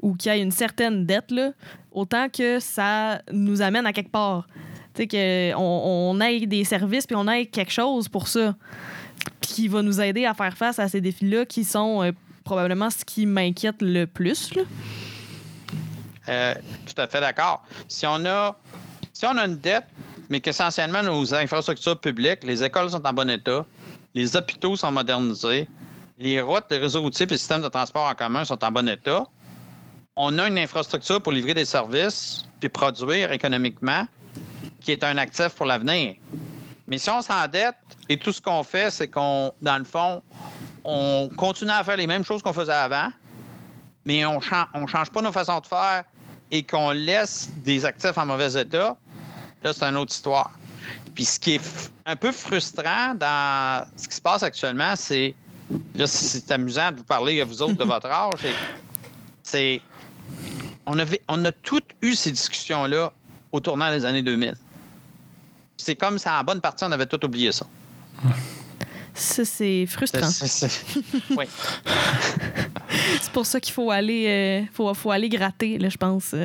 ou qu'il y ait une certaine dette, là, autant que ça nous amène à quelque part. Tu sais, qu'on on ait des services puis on ait quelque chose pour ça qui va nous aider à faire face à ces défis-là qui sont euh, probablement ce qui m'inquiète le plus. là. Euh, tout à fait d'accord. Si on a si on a une dette, mais qu'essentiellement nos infrastructures publiques, les écoles sont en bon état, les hôpitaux sont modernisés, les routes, les réseaux routiers et les systèmes de transport en commun sont en bon état, on a une infrastructure pour livrer des services puis produire économiquement qui est un actif pour l'avenir. Mais si on s'endette et tout ce qu'on fait, c'est qu'on, dans le fond, on continue à faire les mêmes choses qu'on faisait avant, mais on ne change pas nos façons de faire et qu'on laisse des actifs en mauvais état, là, c'est une autre histoire. Puis ce qui est un peu frustrant dans ce qui se passe actuellement, c'est. Là, c'est- amusant de vous parler à vous autres de (laughs) votre âge. c'est- C'est. On, avait, on a toutes eu ces discussions-là au tournant des années 2000. C'est comme ça, en bonne partie, on avait tout oublié ça. Ça, c'est frustrant. (laughs) Oui. C'est pour ça qu'il faut aller, euh, faut, faut aller gratter, là, je pense. (laughs)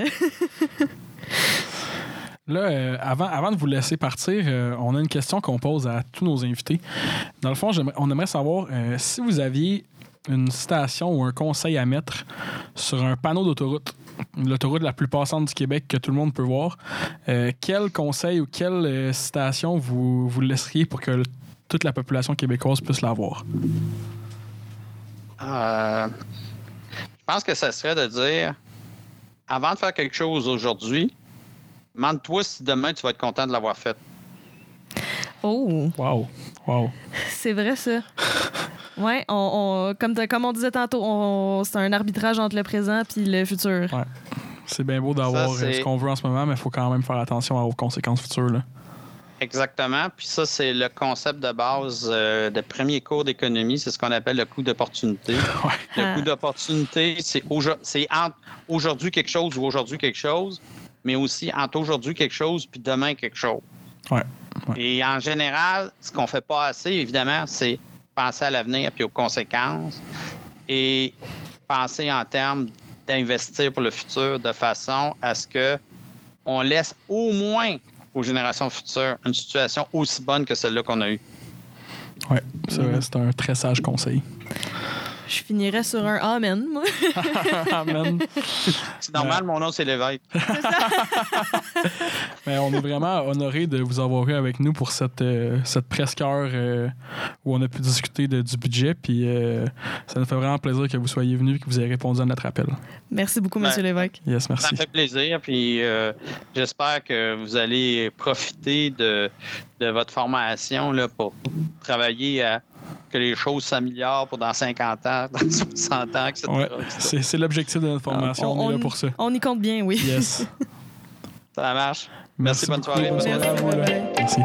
Là, euh, avant, avant de vous laisser partir, euh, on a une question qu'on pose à tous nos invités. Dans le fond, on aimerait savoir euh, si vous aviez une citation ou un conseil à mettre sur un panneau d'autoroute, l'autoroute la plus passante du Québec que tout le monde peut voir, euh, quel conseil ou quelle euh, citation vous, vous laisseriez pour que le- toute la population québécoise puisse la voir? Euh, je pense que ça serait de dire avant de faire quelque chose aujourd'hui, demande-toi si demain tu vas être content de l'avoir fait. Oh, Wow! Wow! (laughs) c'est vrai, ça. Ouais, on, on- comme, comme on disait tantôt, on- c'est un arbitrage entre le présent puis le futur. Ouais. C'est bien beau d'avoir euh, ce qu'on veut en ce moment, mais il faut quand même faire attention aux conséquences futures. Là. Exactement. Puis ça, c'est le concept de base euh, de premier cours d'économie. C'est ce qu'on appelle le coût d'opportunité. (laughs) Le Ah. coût d'opportunité, c'est entre aujourd'hui quelque chose ou aujourd'hui quelque chose, mais aussi entre aujourd'hui quelque chose puis demain quelque chose. Ouais. Ouais. Et en général, ce qu'on fait pas assez, évidemment, c'est penser à l'avenir puis aux conséquences et penser en termes d'investir pour le futur de façon à ce que on laisse au moins aux générations futures une situation aussi bonne que celle-là qu'on a eue. Vrai, c'est un très sage conseil. Je finirais sur un Amen, moi. (laughs) Amen. C'est normal, mon nom, c'est l'évêque. (laughs) Mais on est vraiment honoré de vous avoir eu avec nous pour cette, euh, cette presque heure euh, où on a pu discuter de- du budget. Puis euh, ça nous fait vraiment plaisir que vous soyez venus et que vous ayez répondu à notre appel. Merci beaucoup, Ben, Monsieur l'évêque. Yes, Ça merci. me fait plaisir, puis euh, j'espère que vous allez profiter de, de votre formation là, pour travailler à que les choses s'améliorent pour dans 50 ans, (laughs) dans 60 ans, etc. Ouais, c'est c'est l'objectif de notre formation. on, est là pour ça. On y compte bien, oui. Yes. Ça marche. Merci, bonne beaucoup. soirée, Bonne. Merci,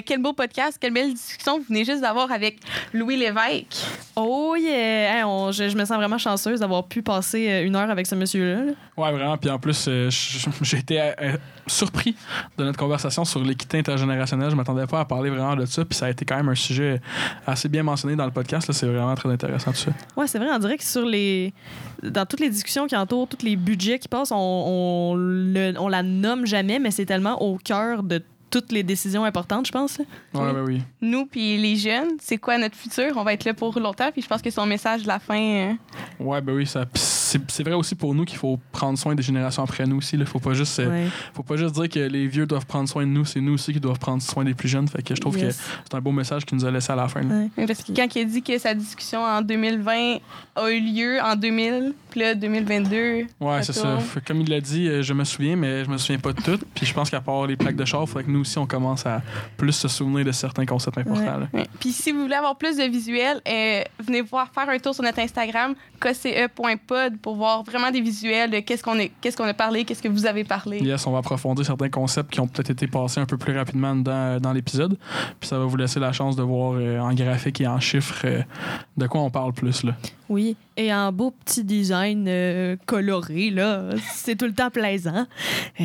Mais quel beau podcast, quelle belle discussion vous venez juste d'avoir avec Louis Lévesque. Oh yeah! Hey, on- je, je me sens vraiment chanceuse d'avoir pu passer euh, une heure avec ce monsieur-là. là. Ouais, vraiment. Puis en plus, euh, j'ai été euh, surpris de notre conversation sur l'équité intergénérationnelle. Je m'attendais pas à parler vraiment de ça. Puis ça a été quand même un sujet assez bien mentionné dans le podcast. là. C'est vraiment très intéressant tout ça. Ouais, c'est vrai, on dirait que sur les. Dans toutes les discussions qui entourent, tous les budgets qui passent, on, on, le- on la nomme jamais, mais c'est tellement au cœur de toutes les décisions importantes, je pense. Ouais, ben oui. Nous, puis les jeunes, c'est quoi notre futur? On va être là pour longtemps, puis je pense que son message de la fin. euh, Ouais, ben oui, ça, pis c'est vrai aussi pour nous qu'il faut prendre soin des générations après nous aussi. Il faut pas juste euh, Ouais. faut pas juste dire que les vieux doivent prendre soin de nous, c'est nous aussi qui doivent prendre soin des plus jeunes. Fait que je trouve Yes. que c'est un beau message qu'il nous a laissé à la fin. Ouais. Oui, Parce que quand il a dit que sa discussion en 2020 a eu lieu en 2000, puis là, 2022. Ouais, c'est ça. Comme il l'a dit, euh, je me souviens, mais je me souviens pas de tout. Puis je pense qu'à part les plaques de char, il faudrait que nous aussi, on commence à plus se souvenir de certains concepts importants. Puis si vous voulez avoir plus de visuels, euh, venez voir faire un tour sur notre Instagram, kce.pod, pour voir vraiment des visuels de qu'est-ce qu'on est- qu'est-ce qu'on a parlé, qu'est-ce que vous avez parlé. Yes, on va approfondir certains concepts qui ont peut-être été passés un peu plus rapidement dans, dans l'épisode. Puis ça va vous laisser la chance de voir euh, en graphique et en chiffres euh, de quoi on parle plus. Là. Oui, et en beau petit design euh, coloré, là, c'est tout le temps plaisant. Euh,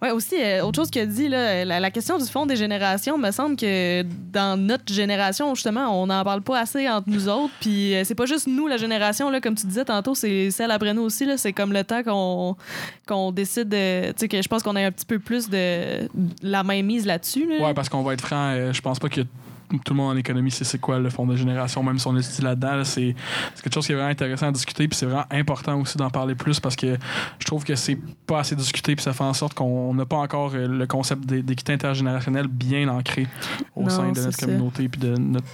ouais, aussi, euh, autre chose a dit, là, la, la question du fond des générations, me semble que dans notre génération, justement, on n'en parle pas assez entre nous autres. Puis euh, c'est pas juste nous, la génération, là, comme tu disais tantôt, c'est celle après nous aussi. là. C'est comme le temps qu'on qu'on décide de. Tu sais, que je pense qu'on a un petit peu plus de, de la main mise là-dessus. là. Ouais, parce qu'on va être franc, je pense pas que tout le monde en économie sait c'est quoi le fonds de génération, même si on étudie là-dedans. là, c'est quelque chose qui est vraiment intéressant à discuter, puis c'est vraiment important aussi d'en parler plus parce que je trouve que c'est pas assez discuté, puis ça fait en sorte qu'on n'a pas encore euh, le concept d'é- d'équité intergénérationnelle bien ancré au Non, sein de notre communauté, puis de notre.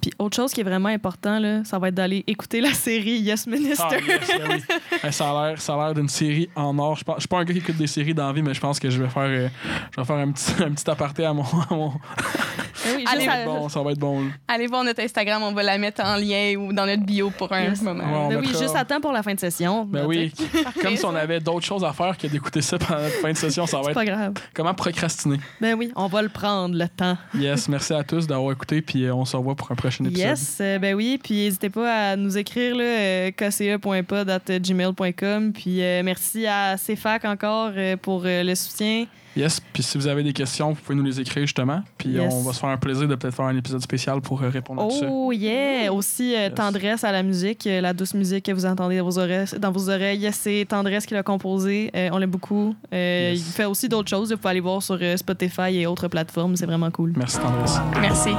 Puis autre chose qui est vraiment important, là, ça va être d'aller écouter la série Yes Minister. Ah, yes, ben oui. (laughs) Ça a l'air, d'une série en or. Je je suis pas un gars qui écoute des séries dans la vie, mais je pense que je vais faire, euh, je vais faire un petit, un petit aparté à mon. à mon- oui, Allez, ça, va être bon, ça va être bon. là. Allez voir notre Instagram, on va la mettre en lien ou dans notre bio pour un Yes. moment. Ouais, Ben oui, juste à temps pour la fin de session. Ben Ben, oui, (laughs) comme si on avait d'autres choses à faire que d'écouter ça pendant notre fin de session. Ça va C'est être pas grave. comment procrastiner? Ben oui, on va le prendre, le temps. Yes, merci à tous d'avoir écouté, puis euh, on se revoit pour un prochain épisode. Yes, euh, ben oui. Puis n'hésitez pas à nous écrire, là, euh, kce.pod.gmail.com. Puis euh, merci à CFAC encore euh, pour euh, le soutien. Yes, puis si vous avez des questions, vous pouvez nous les écrire justement, puis Yes. on va se faire un plaisir de peut-être faire un épisode spécial pour euh, répondre à tout ça. Oh yeah! Aussi, euh, Yes. tendresse à la musique, euh, la douce musique que vous entendez dans vos oreilles. Dans vos oreilles. C'est Tendresse qui l'a composé. Euh, on l'aime beaucoup. Euh, Yes. Il fait aussi d'autres choses. Vous pouvez aller voir sur Spotify et autres plateformes. C'est vraiment cool. Merci Tendresse. Merci.